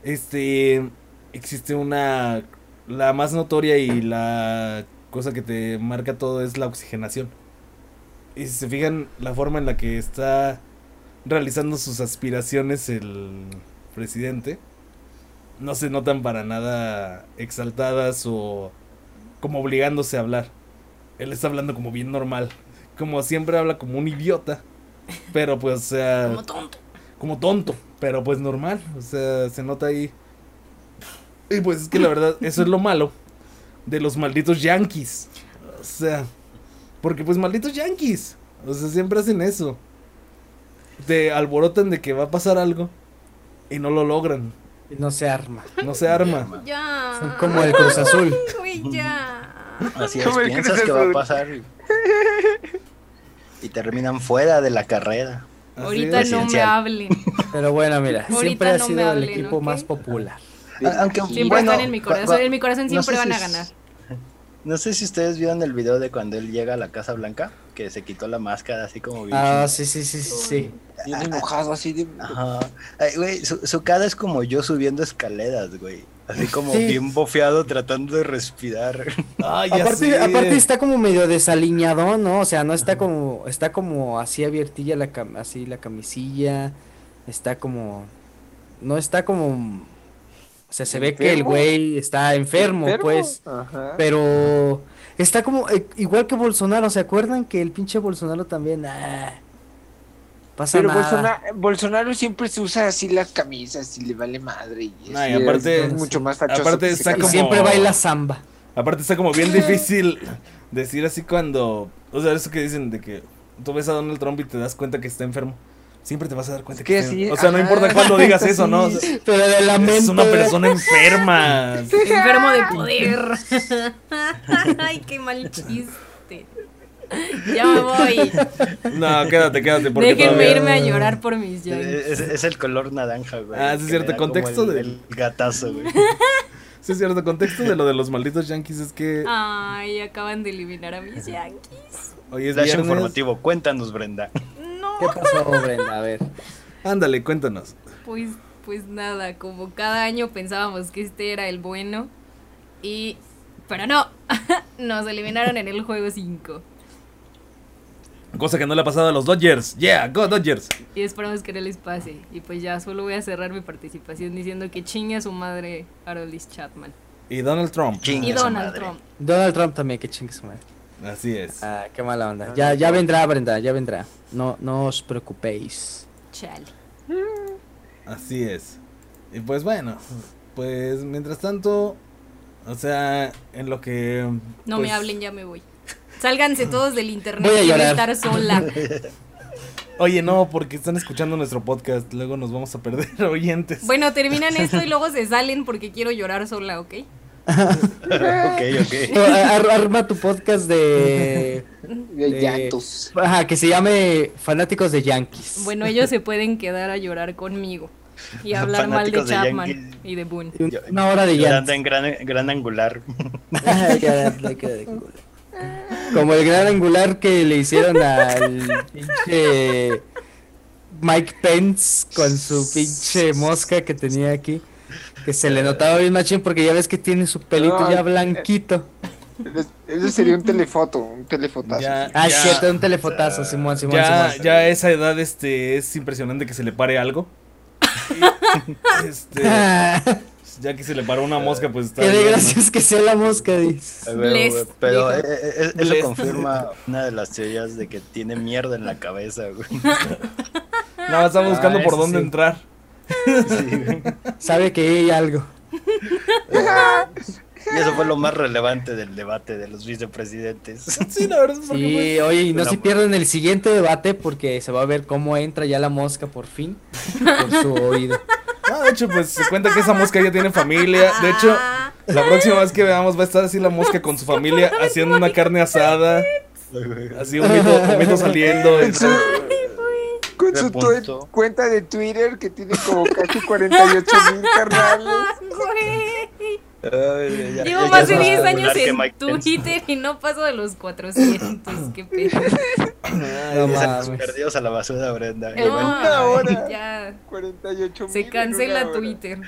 este, existe una, la más notoria y la cosa que te marca todo es la oxigenación. Y si se fijan la forma en la que está realizando sus aspiraciones el presidente, no se notan para nada exaltadas o como obligándose a hablar. Él está hablando como bien normal, como siempre habla como un idiota, pero pues o sea Como tonto. como tonto, pero pues normal, o sea, se nota ahí. Y pues es que la verdad, eso es lo malo de los malditos yankees. O sea, porque pues malditos yankees, o sea, siempre hacen eso. Te alborotan de que va a pasar algo y no lo logran, no se arma. no se arma. Ya. Son como el Cruz Azul. Güey, ya. Así es, piensas que va a pasar y, y terminan fuera de la carrera. Así Ahorita es. no me hablen. Pero bueno, mira, Ahorita siempre ha no sido el equipo más popular. Aunque, Siempre bueno, están en mi corazón. En mi corazón no siempre sé van si a es- ganar. No sé si ustedes vieron el video de cuando él llega a la Casa Blanca, que se quitó la máscara así como bien Ah, sí, sí, sí, sí, sí. Bien enojado así de... Ajá. Ay, güey, su, su cara es como yo subiendo escaleras, güey. Así como Sí. bien bofeado tratando de respirar. Ay, ya Aparte, aparte está como medio desaliñado, ¿no? O sea, no está como, está como así abiertilla la cam- así la camisilla, está como, no está como, o sea, se ve que el güey está enfermo, ¿Enfermo? pues, Ajá. pero está como, eh, igual que Bolsonaro, ¿se acuerdan que el pinche Bolsonaro también, ah, pasa Pero nada? Bolsonaro, Bolsonaro siempre se usa así las camisas y le vale madre. Y, No, y es- aparte- es mucho más fachoso. aparte está como- siempre baila samba. Aparte está como bien difícil decir así cuando, o sea, eso que dicen de que tú ves a Donald Trump y te das cuenta que está enfermo. Siempre te vas a dar cuenta Es que, que sí. O sea, no ajá, importa cuándo digas eso, ¿no? O sea, sí. Pero de la mente. es una persona enferma. Enfermo de poder. Ay, qué mal chiste. Ya me voy. No, quédate, quédate. Porque Déjenme todavía- irme a llorar por mis Yankees. es, es el color naranja, güey. Ah, sí, que cierto, contexto el, del- el gatazo, güey. Sí, es cierto. Contexto de lo de los malditos yankees es que Ay, acaban de eliminar a mis Yankees. hoy es Flash viernes. informativo, cuéntanos, Brenda. ¿Qué pasó, Brenda? A ver. Ándale, cuéntanos. Pues, pues nada, como cada año pensábamos que este era el bueno. Y. Pero no. Nos eliminaron en el juego 5. Cosa que no le ha pasado a los Dodgers. Yeah, go Dodgers. Y esperamos que no les pase. Y pues ya solo voy a cerrar mi participación diciendo que chingue a su madre Arolis Chapman. Y Donald Trump. Chingue Y Donald. Trump. Donald Trump también, que chingue su madre. Así es. Ah, qué mala onda. Ya, ya vendrá, Brenda, ya vendrá. No, no os preocupéis. Chale. Así es. Y pues bueno, pues mientras tanto, o sea, en lo que... No pues, me hablen, ya me voy. Sálganse todos del internet. Voy a llorar. estar sola. Oye, no, porque están escuchando nuestro podcast, luego nos vamos a perder oyentes. Bueno, terminan esto y luego se salen porque quiero llorar sola, ¿ok? ok, ok. Ar- arma tu podcast de. De de- llantos. Ajá, que se llame Fanáticos de Yankees. Bueno, ellos se pueden quedar a llorar conmigo y hablar mal de Chapman Yankees. y de Boone. Una hora de Llorando llanto. en gran, gran angular. Como el gran angular que le hicieron al pinche Mike Pence con su pinche mosca que tenía aquí. Que se le notaba bien machín porque ya ves que tiene su pelito No, ya eh, blanquito. Ese sería un telefoto, un telefotazo. Ya, Ah, ya- cierto, un telefotazo, Simón, Simón, Ya, Simón. ya a esa edad este es impresionante que se le pare algo. Este, ya que se le paró una mosca, pues está Qué bien, ¿no? gracias que sea la mosca, dice. Pero dijo. eh, eh, eh, eso confirma una de las teorías de que tiene mierda en la cabeza, güey. No, está buscando Ah, por dónde sí. entrar. Sí. Sabe que hay algo. Y eso fue lo más relevante del debate de los vicepresidentes. Sí, la verdad es porque, Sí, oye, y no Una se pierdan el siguiente debate porque se va a ver cómo entra ya la mosca por fin por su oído. no, de hecho, pues se cuenta que esa mosca ya tiene familia. De hecho, la próxima vez que veamos va a estar así la mosca con su familia haciendo una carne asada. Así un mito, un mito saliendo. Con su, De punto. cuenta de Twitter que tiene como casi 48 mil carnales. Llevo ya- más ya de es 10 más años en. Twitter y no paso de los 400. Qué pedo. No mames. perdidos a la basura, Brenda. Ay, una hora. Ya. 48 mil. Se cancela Twitter.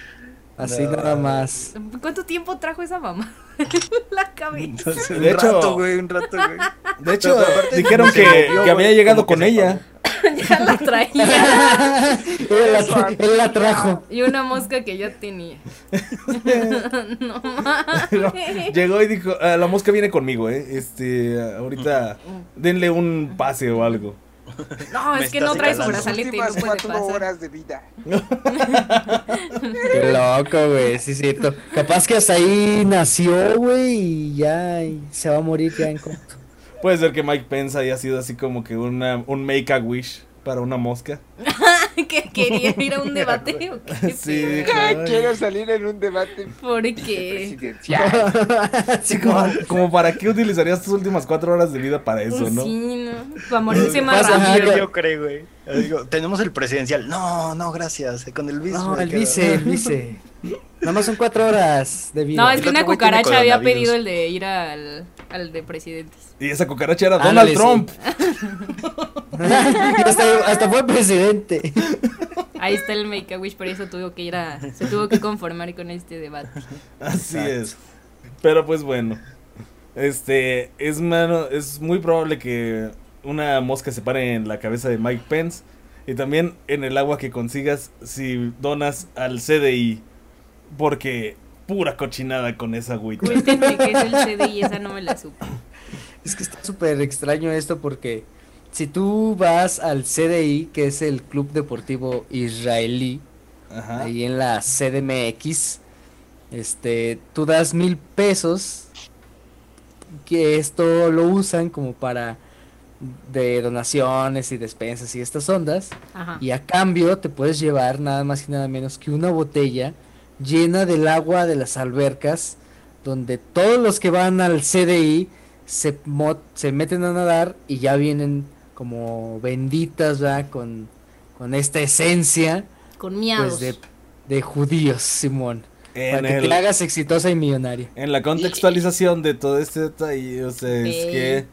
Así No. nada más. ¿Cuánto tiempo trajo esa mamá? la cabeza. Entonces, De un hecho- rato, güey, un rato, güey. De hecho, dijeron que, que había llegado con ella. ya la traía. él, la, él la trajo. Y una mosca que ya tenía. no mames. Llegó y dijo, "Ah, la mosca viene conmigo, eh. Este, ahorita denle un pase o algo. No, Me es que no trae su brazalete no puede cuatro pasar. horas de vida. Qué loco, güey, sí es cierto. Capaz que hasta ahí nació, güey, y ya y se va a morir ya en corto. Puede ser que Mike Pence haya sido así como que una, un make a wish para una mosca. que quería ir a un debate o qué Sí. Quiero salir en un debate ¿Por qué? presidencial. Sí, como, como para qué utilizarías tus últimas cuatro horas de vida para eso, ¿no? Sí, no. Para morirse más rápido. Yo creo, güey. Digo, tenemos el presidencial. No, no, gracias. Con el vice. No, el quedo. vice, el vice. Nada más son cuatro horas de vida. No, es que una cucaracha había pedido el de ir al, al de presidentes. Y esa cucaracha era Ándale, Donald sí. Trump. hasta, hasta fue presidente. Ahí está el Make a Wish, por eso tuvo que ir a. Se tuvo que conformar con este debate. Así Exacto. es. Pero pues bueno. Este, es mano, es muy probable que una mosca se pare en la cabeza de Mike Pence y también en el agua que consigas si donas al CDI porque pura cochinada con esa agüita. Cuéntenme qué es el CDI, esa no me la supe. Es que está súper extraño esto porque si tú vas al CDI, que es el Club Deportivo Israelí, Ajá. ahí en la CDMX, este, tú das mil pesos, que esto lo usan como para de donaciones y despensas y estas ondas, Ajá. y a cambio te puedes llevar nada más y nada menos que una botella llena del agua de las albercas, donde todos los que van al CDI se, se meten a nadar y ya vienen como benditas, ¿verdad? Con, con esta esencia Con miados. pues, de, de judíos, Simón. En, para que el- te hagas exitosa y millonaria. en la contextualización de todo este detalle, o sea, es que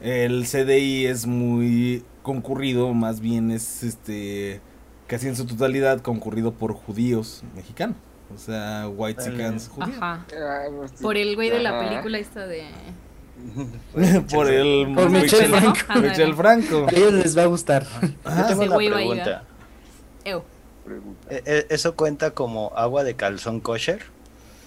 el CDI es muy concurrido, más bien es este casi en su totalidad concurrido por judíos mexicanos. O sea, white judíos. Ajá. Ah, pues, Por el güey de la Ajá. película esta de. por el Por Michel, Michel Franco. Michel Franco. A ellos les va a gustar. Yo tengo Ese una güey va a ir, pregunta. Ew. pregunta. Eh, eh, ¿Eso cuenta como agua de calzón kosher?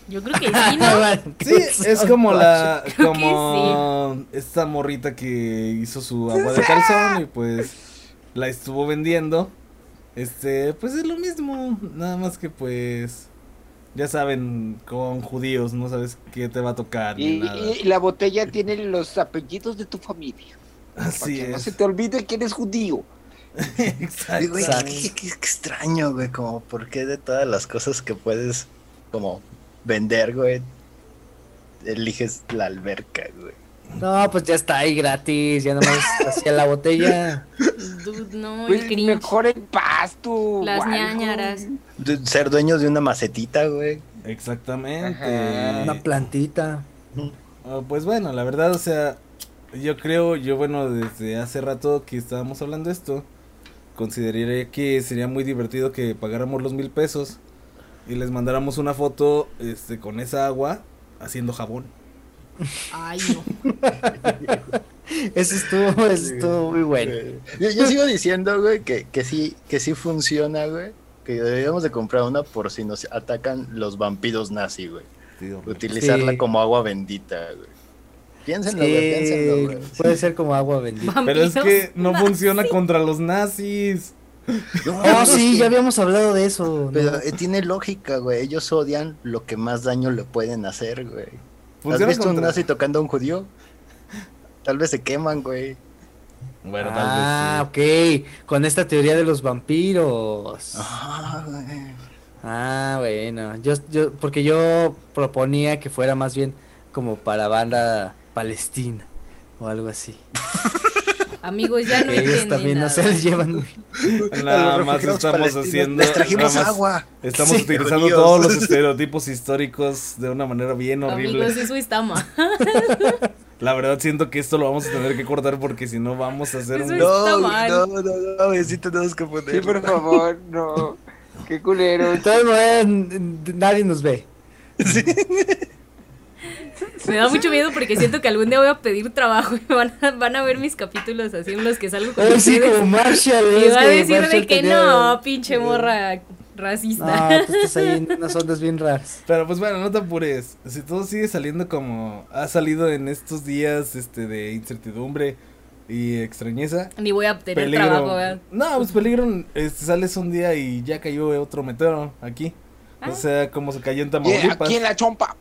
Yo creo que sí, ¿no? Sí, es como la Creo que como esta morrita que hizo su agua de calzón y pues la estuvo vendiendo. Este, pues es lo mismo, nada más que pues ya saben, con judíos no sabes qué te va a tocar ni Y, nada. y la botella tiene los apellidos de tu familia. Así para que no es. se te olvide que eres judío. Exacto. Güey, Exacto. qué, qué- qué extraño, güey. Como, ¿por qué de todas las cosas que puedes, como, vender, güey, eliges la alberca, güey? No, pues ya está ahí gratis, ya nomás hacia la botella. Dude, no, Pues el cringe. mejor el pasto. Las ñañaras. Ser dueños de una macetita, güey. Exactamente. Ajá. Una plantita. Ah, pues bueno, la verdad, o sea, yo creo, yo bueno, desde hace rato que estábamos hablando de esto, consideraría que sería muy divertido que pagáramos los mil pesos y les mandáramos una foto este, con esa agua haciendo jabón. Ay, no. Eso estuvo, eso estuvo muy bueno. Yo, yo sigo diciendo, güey, que, que sí, que sí funciona, güey. Que deberíamos de comprar una por si nos atacan los vampiros nazi, güey. Tío, Utilizarla Sí. como agua bendita, güey. Piénsenlo, güey, piénsenlo, güey. puede ser como agua bendita. Pero es que no funciona contra los nazis. Oh, sí, ya habíamos hablado de eso. Pero eh, tiene lógica, güey. Ellos odian lo que más daño le pueden hacer, güey. ¿Has visto un contra- nazi tocando a un judío? Tal vez se queman, güey. Bueno, ah, tal vez ok. Con esta teoría de los vampiros. Ah, güey. Ah, bueno. Yo, yo, porque yo proponía que fuera más bien como para banda palestina o algo así. Amigos, ya no ellos también no nada. se les llevan. sí. Nada más estamos haciendo. Les trajimos más agua. Estamos Sí, utilizando todos los estereotipos históricos de una manera bien horrible. Amigos, eso está mal. La verdad siento que esto lo vamos a tener que cortar porque si no vamos a hacer Eso un... No, no, no, no, sí tenemos que poner. Sí, por favor, no. Qué culero. De todas maneras, n- nadie nos ve. Me da mucho miedo porque siento que algún día voy a pedir trabajo y van a, van a ver mis capítulos así en los que salgo con Ay, sí, como Marshall. y va a decir de que no, pinche morra racista. No, tú estás ahí en unas ondas bien raras. Pero pues bueno, no te apures. Si todo sigue saliendo como ha salido en estos días este de incertidumbre y extrañeza. Ni voy a tener Peligro. trabajo, ¿verdad? No, pues peligro, este, sales un día y ya cayó otro meteoro aquí. Ah. O sea, como se cayó en Yeah, Tamaulipas. aquí en la chompa.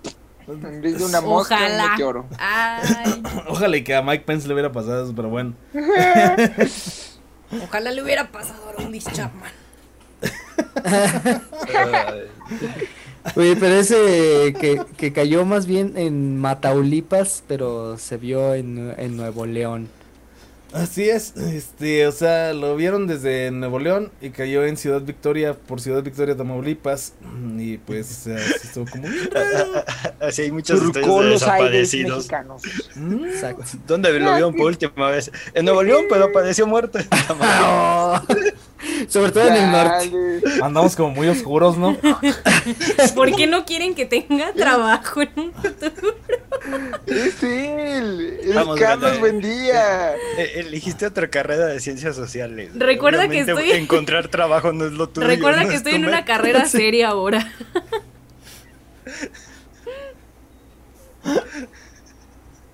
En vez de una mosca, un Ojalá. meteoro. Ay, Ojalá y que a Mike Pence le hubiera pasado eso, pero bueno. ojalá le hubiera pasado a Rondy Chapman. Oye, pero ese que, que cayó más bien en Mataulipas, pero se vio en, en Nuevo León. Así es, este, o sea, lo vieron desde Nuevo León y cayó en Ciudad Victoria, por Ciudad Victoria, Tamaulipas. Y pues, o sea, sí estuvo como... Así hay de aires desaparecidos. mexicanos. "Mm". Exacto. ¿Dónde lo vieron por última vez? En Nuevo León, pero apareció muerto. Sobre todo en el norte. Andamos como muy oscuros, ¿no? ¿Por qué no quieren que tenga trabajo en un futuro? Es él. Es Vamos, Carlos Gana. Buendía. Eh, Elegiste otra carrera de ciencias sociales. Recuerda que estoy- Encontrar trabajo no es lo tuyo. Recuerda no que es estoy en una carrera seria ahora.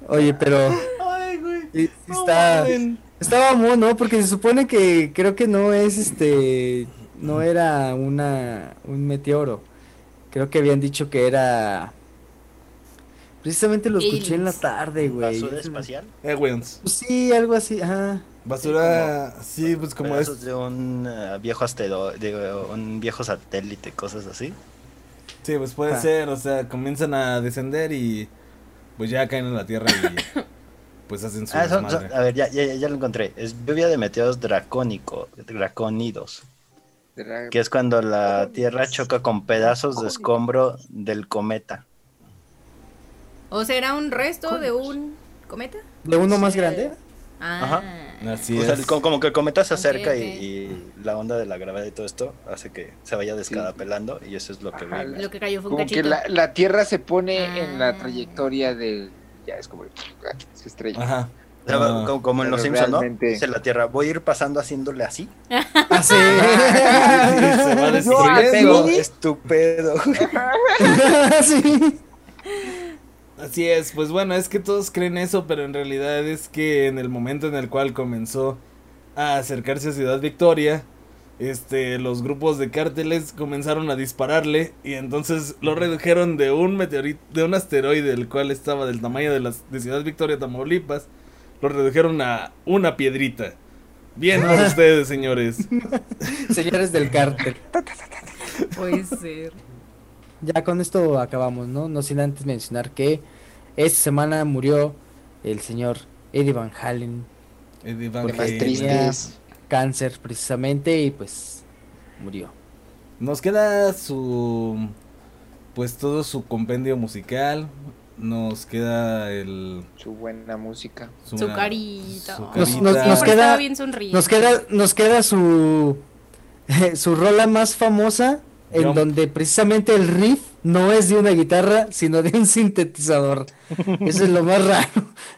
Oye, pero Ay, güey. está, estaba mamón, ¿no? Porque se supone que creo que no es este, no era una, un meteoro. Creo que habían dicho que era, precisamente lo escuché en la tarde, güey. ¿Basura espacial? Eh, güey. Pues sí, algo así, ajá. Basura, sí, pues como es... De un eh, viejo asteroide, de un viejo satélite, cosas así. Sí, pues puede Ah. ser, o sea, comienzan a descender y pues ya caen en la tierra y pues hacen su Ah, son- desmadre. son- a ver, ya, ya, ya lo encontré. Es lluvia de meteoros dracónico, draconidos. Que es cuando la Tierra choca con pedazos de escombro del cometa. ¿O será un resto de un cometa? ¿De uno más grande? Ah. Así O sea, es. como, que el cometa se acerca y- la onda de la gravedad y todo esto hace que se vaya descarapelando y eso es lo que Ajá. Lo que cayó fue un Como que la Tierra se pone en la Ah. trayectoria del. Ya es como. Se estrella. Ajá. O sea, Ah. como, como en Pero los Simpsons, ¿no? Dice la Tierra, voy a ir pasando haciéndole así. Ah, sí. se va Yo destruyendo. apego, estúpido. sí. Así es, pues bueno, es que todos creen eso, pero en realidad es que en el momento en el cual comenzó a acercarse a Ciudad Victoria, este, los grupos de cárteles comenzaron a dispararle y entonces lo redujeron de un meteorito, de un asteroide el cual estaba del tamaño de, las, de Ciudad Victoria, Tamaulipas, lo redujeron a una piedrita. Bien por ustedes, señores. Señores del cártel. Puede ser. Ya con esto acabamos, ¿no? No sin antes mencionar que esta semana murió el señor Eddie Van Halen, Eddie Van Halen. Cáncer precisamente, y pues murió. Nos queda su pues todo su compendio musical Nos queda el. Su buena música. Su, Su buena- carita. su Nos- queda- bien. Nos queda, nos queda su, su rola más famosa, en donde precisamente el riff no es de una guitarra, sino de un sintetizador. Eso es lo más raro,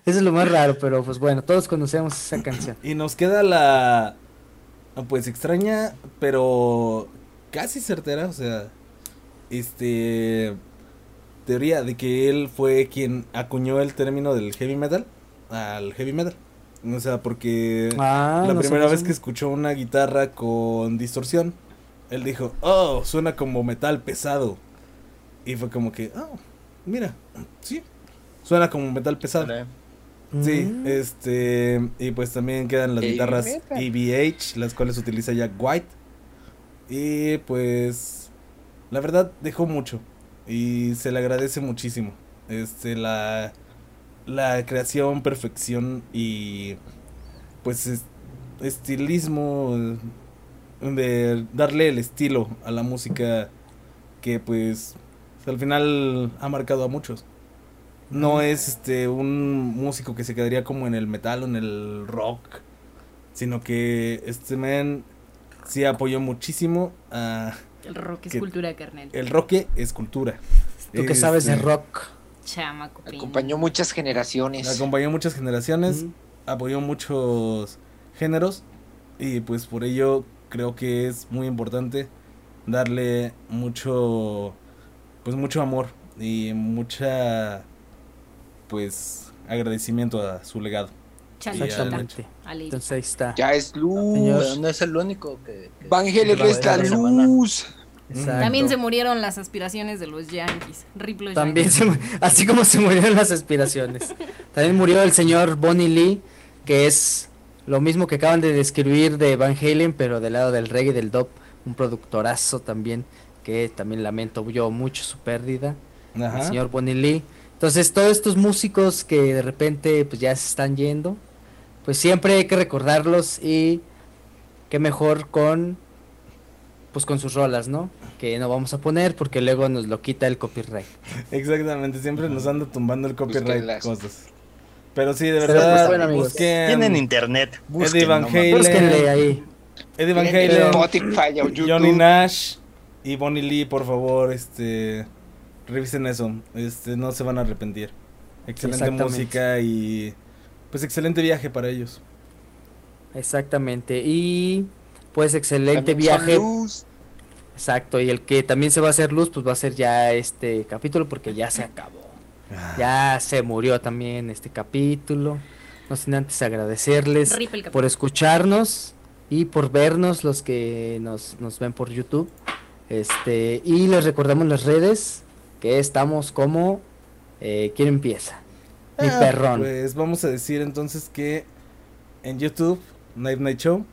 eso es lo más raro, pero pues bueno, todos conocemos esa canción. Y nos queda la. Pues extraña, pero casi certera, o sea. Este. Teoría de que él fue quien acuñó el término del heavy metal al heavy metal. O sea, porque Ah, la no primera vez que escuchó una guitarra con distorsión, él dijo, oh, suena como metal pesado. Y fue como que, oh, mira, sí, suena como metal pesado. Vale. Sí, Mm. este, y pues también quedan las guitarras. EVH, las cuales utiliza Jack White. Y pues, la verdad, dejó mucho. Y se le agradece muchísimo. Este, la, la creación, perfección y pues es- estilismo de darle el estilo a la música que pues al final ha marcado a muchos. No es este un músico que se quedaría como en el metal o en el rock, sino que este man sí apoyó muchísimo a El rock es que- cultura, carnal. el rock es cultura. Tú que sabes de Este, rock. Chamaco. pin. Acompañó muchas generaciones. Acompañó muchas generaciones, Mm. apoyó muchos géneros y pues por ello creo que es muy importante darle mucho pues mucho amor y mucha pues agradecimiento a su legado. Exactamente. Entonces ahí está. Ya es luz. Señor. Pero no es el único que. que- Vangelis semana. luz. Exacto. También se murieron las aspiraciones de los Yankees. Rip los También Yankees. se así como se murieron las aspiraciones. También murió el señor Bonnie Lee, que es lo mismo que acaban de describir de Van Halen, pero del lado del reggae y del dub, un productorazo también, que también lamento yo mucho su pérdida, el Ajá. señor Bonnie Lee. Entonces, todos estos músicos que de repente pues ya se están yendo, pues siempre hay que recordarlos y qué mejor con pues con sus rolas, ¿no? Que no vamos a poner porque luego nos lo quita el copyright. Exactamente, siempre nos anda tumbando el copyright Búsquenlas. cosas. Pero sí, de verdad, pues, bueno, amigos. busquen Tienen internet. Eddie busquen, Van no mames. Halen. Búsquenle ahí. Eddie Van En Halen, Spotify o YouTube. Johnny Nash y Bonnie Lee, por favor, este revisen eso, este no se van a arrepentir. Excelente música y pues excelente viaje para ellos. Exactamente. Y pues excelente También viaje. luz. Exacto. Y el que también se va a hacer luz, pues va a ser ya este capítulo porque ya se acabó. Ah. Ya se murió también este capítulo. No sin antes agradecerles por escucharnos y por vernos los que nos, nos ven por YouTube. Este, y les recordamos las redes que estamos como eh, ¿Quién empieza? Mi Ah, perrón. Pues vamos a decir entonces que en YouTube, Night Night Show,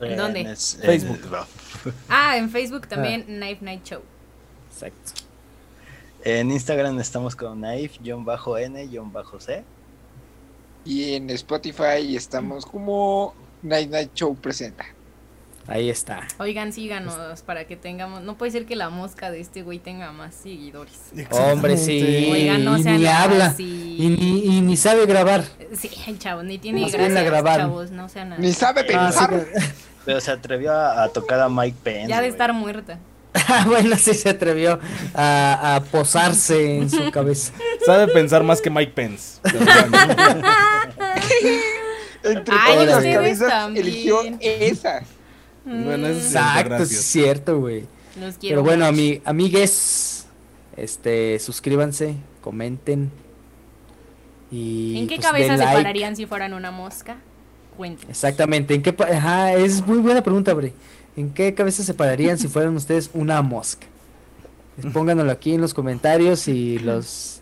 En ¿Dónde? Facebook. Ah, en Facebook también Knife Night Show. Exacto. En Instagram estamos con naif-n-c. Y en Spotify estamos como Night Night Show presenta. Ahí está. Oigan, síganos para que tengamos. No puede ser que la mosca de este güey tenga más seguidores. Hombre, sí. Oigan, no y sean ni habla. así. Y ni, y ni sabe grabar. Sí, chavos, ni tiene No se viene a gracia, grabar. chavos, no sean así. Ni sabe Ah, sí pensar. Pero se atrevió a, a tocar a Mike Pence. Ya de güey. estar muerta. Ah, bueno, sí se atrevió a, a posarse en su cabeza. Sabe pensar más que Mike Pence. Entre Ay, todas las cabezas también. eligió esa. Bueno, eso sí. Exacto, es cierto, güey. Mm, Pero bueno, ami amigues, este, suscríbanse, comenten. Y ¿En qué pues, cabeza se like. pararían si fueran una mosca? Cuenten. Exactamente, ¿en qué pa- Ajá, es muy buena pregunta, Bre. ¿En qué cabeza se pararían si fueran ustedes una mosca? Pónganlo aquí en los comentarios y los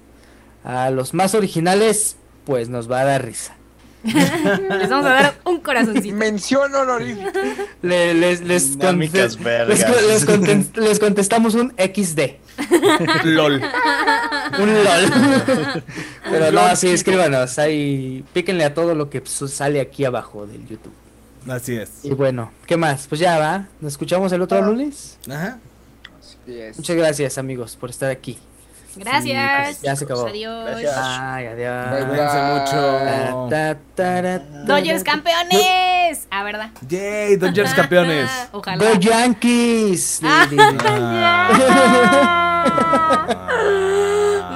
a los más originales pues nos va a dar risa. Les vamos a dar un corazoncito. Mención honorífica. Le- les, les, Dinámicas conte- vergas. les, les contestamos un XD. LOL. Un LOL. Pero no, sí, escríbanos. Ahí píquenle a todo lo que sale aquí abajo del YouTube. Así es. Y bueno, ¿qué más? Pues ya va. ¿Nos escuchamos el otro lunes? Ajá. Así es. Muchas gracias, amigos, por estar aquí. Gracias. ya se acabó. Adiós. Gracias. Ay, adiós. Cuídense mucho. Ta, ta, ta, Dodgers campeones. Ah, ¿verdad? Yay, Dodgers campeones. Ojalá. Go Yankees. Ah, ya.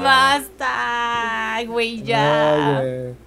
Basta, güey, ya. Ay, güey.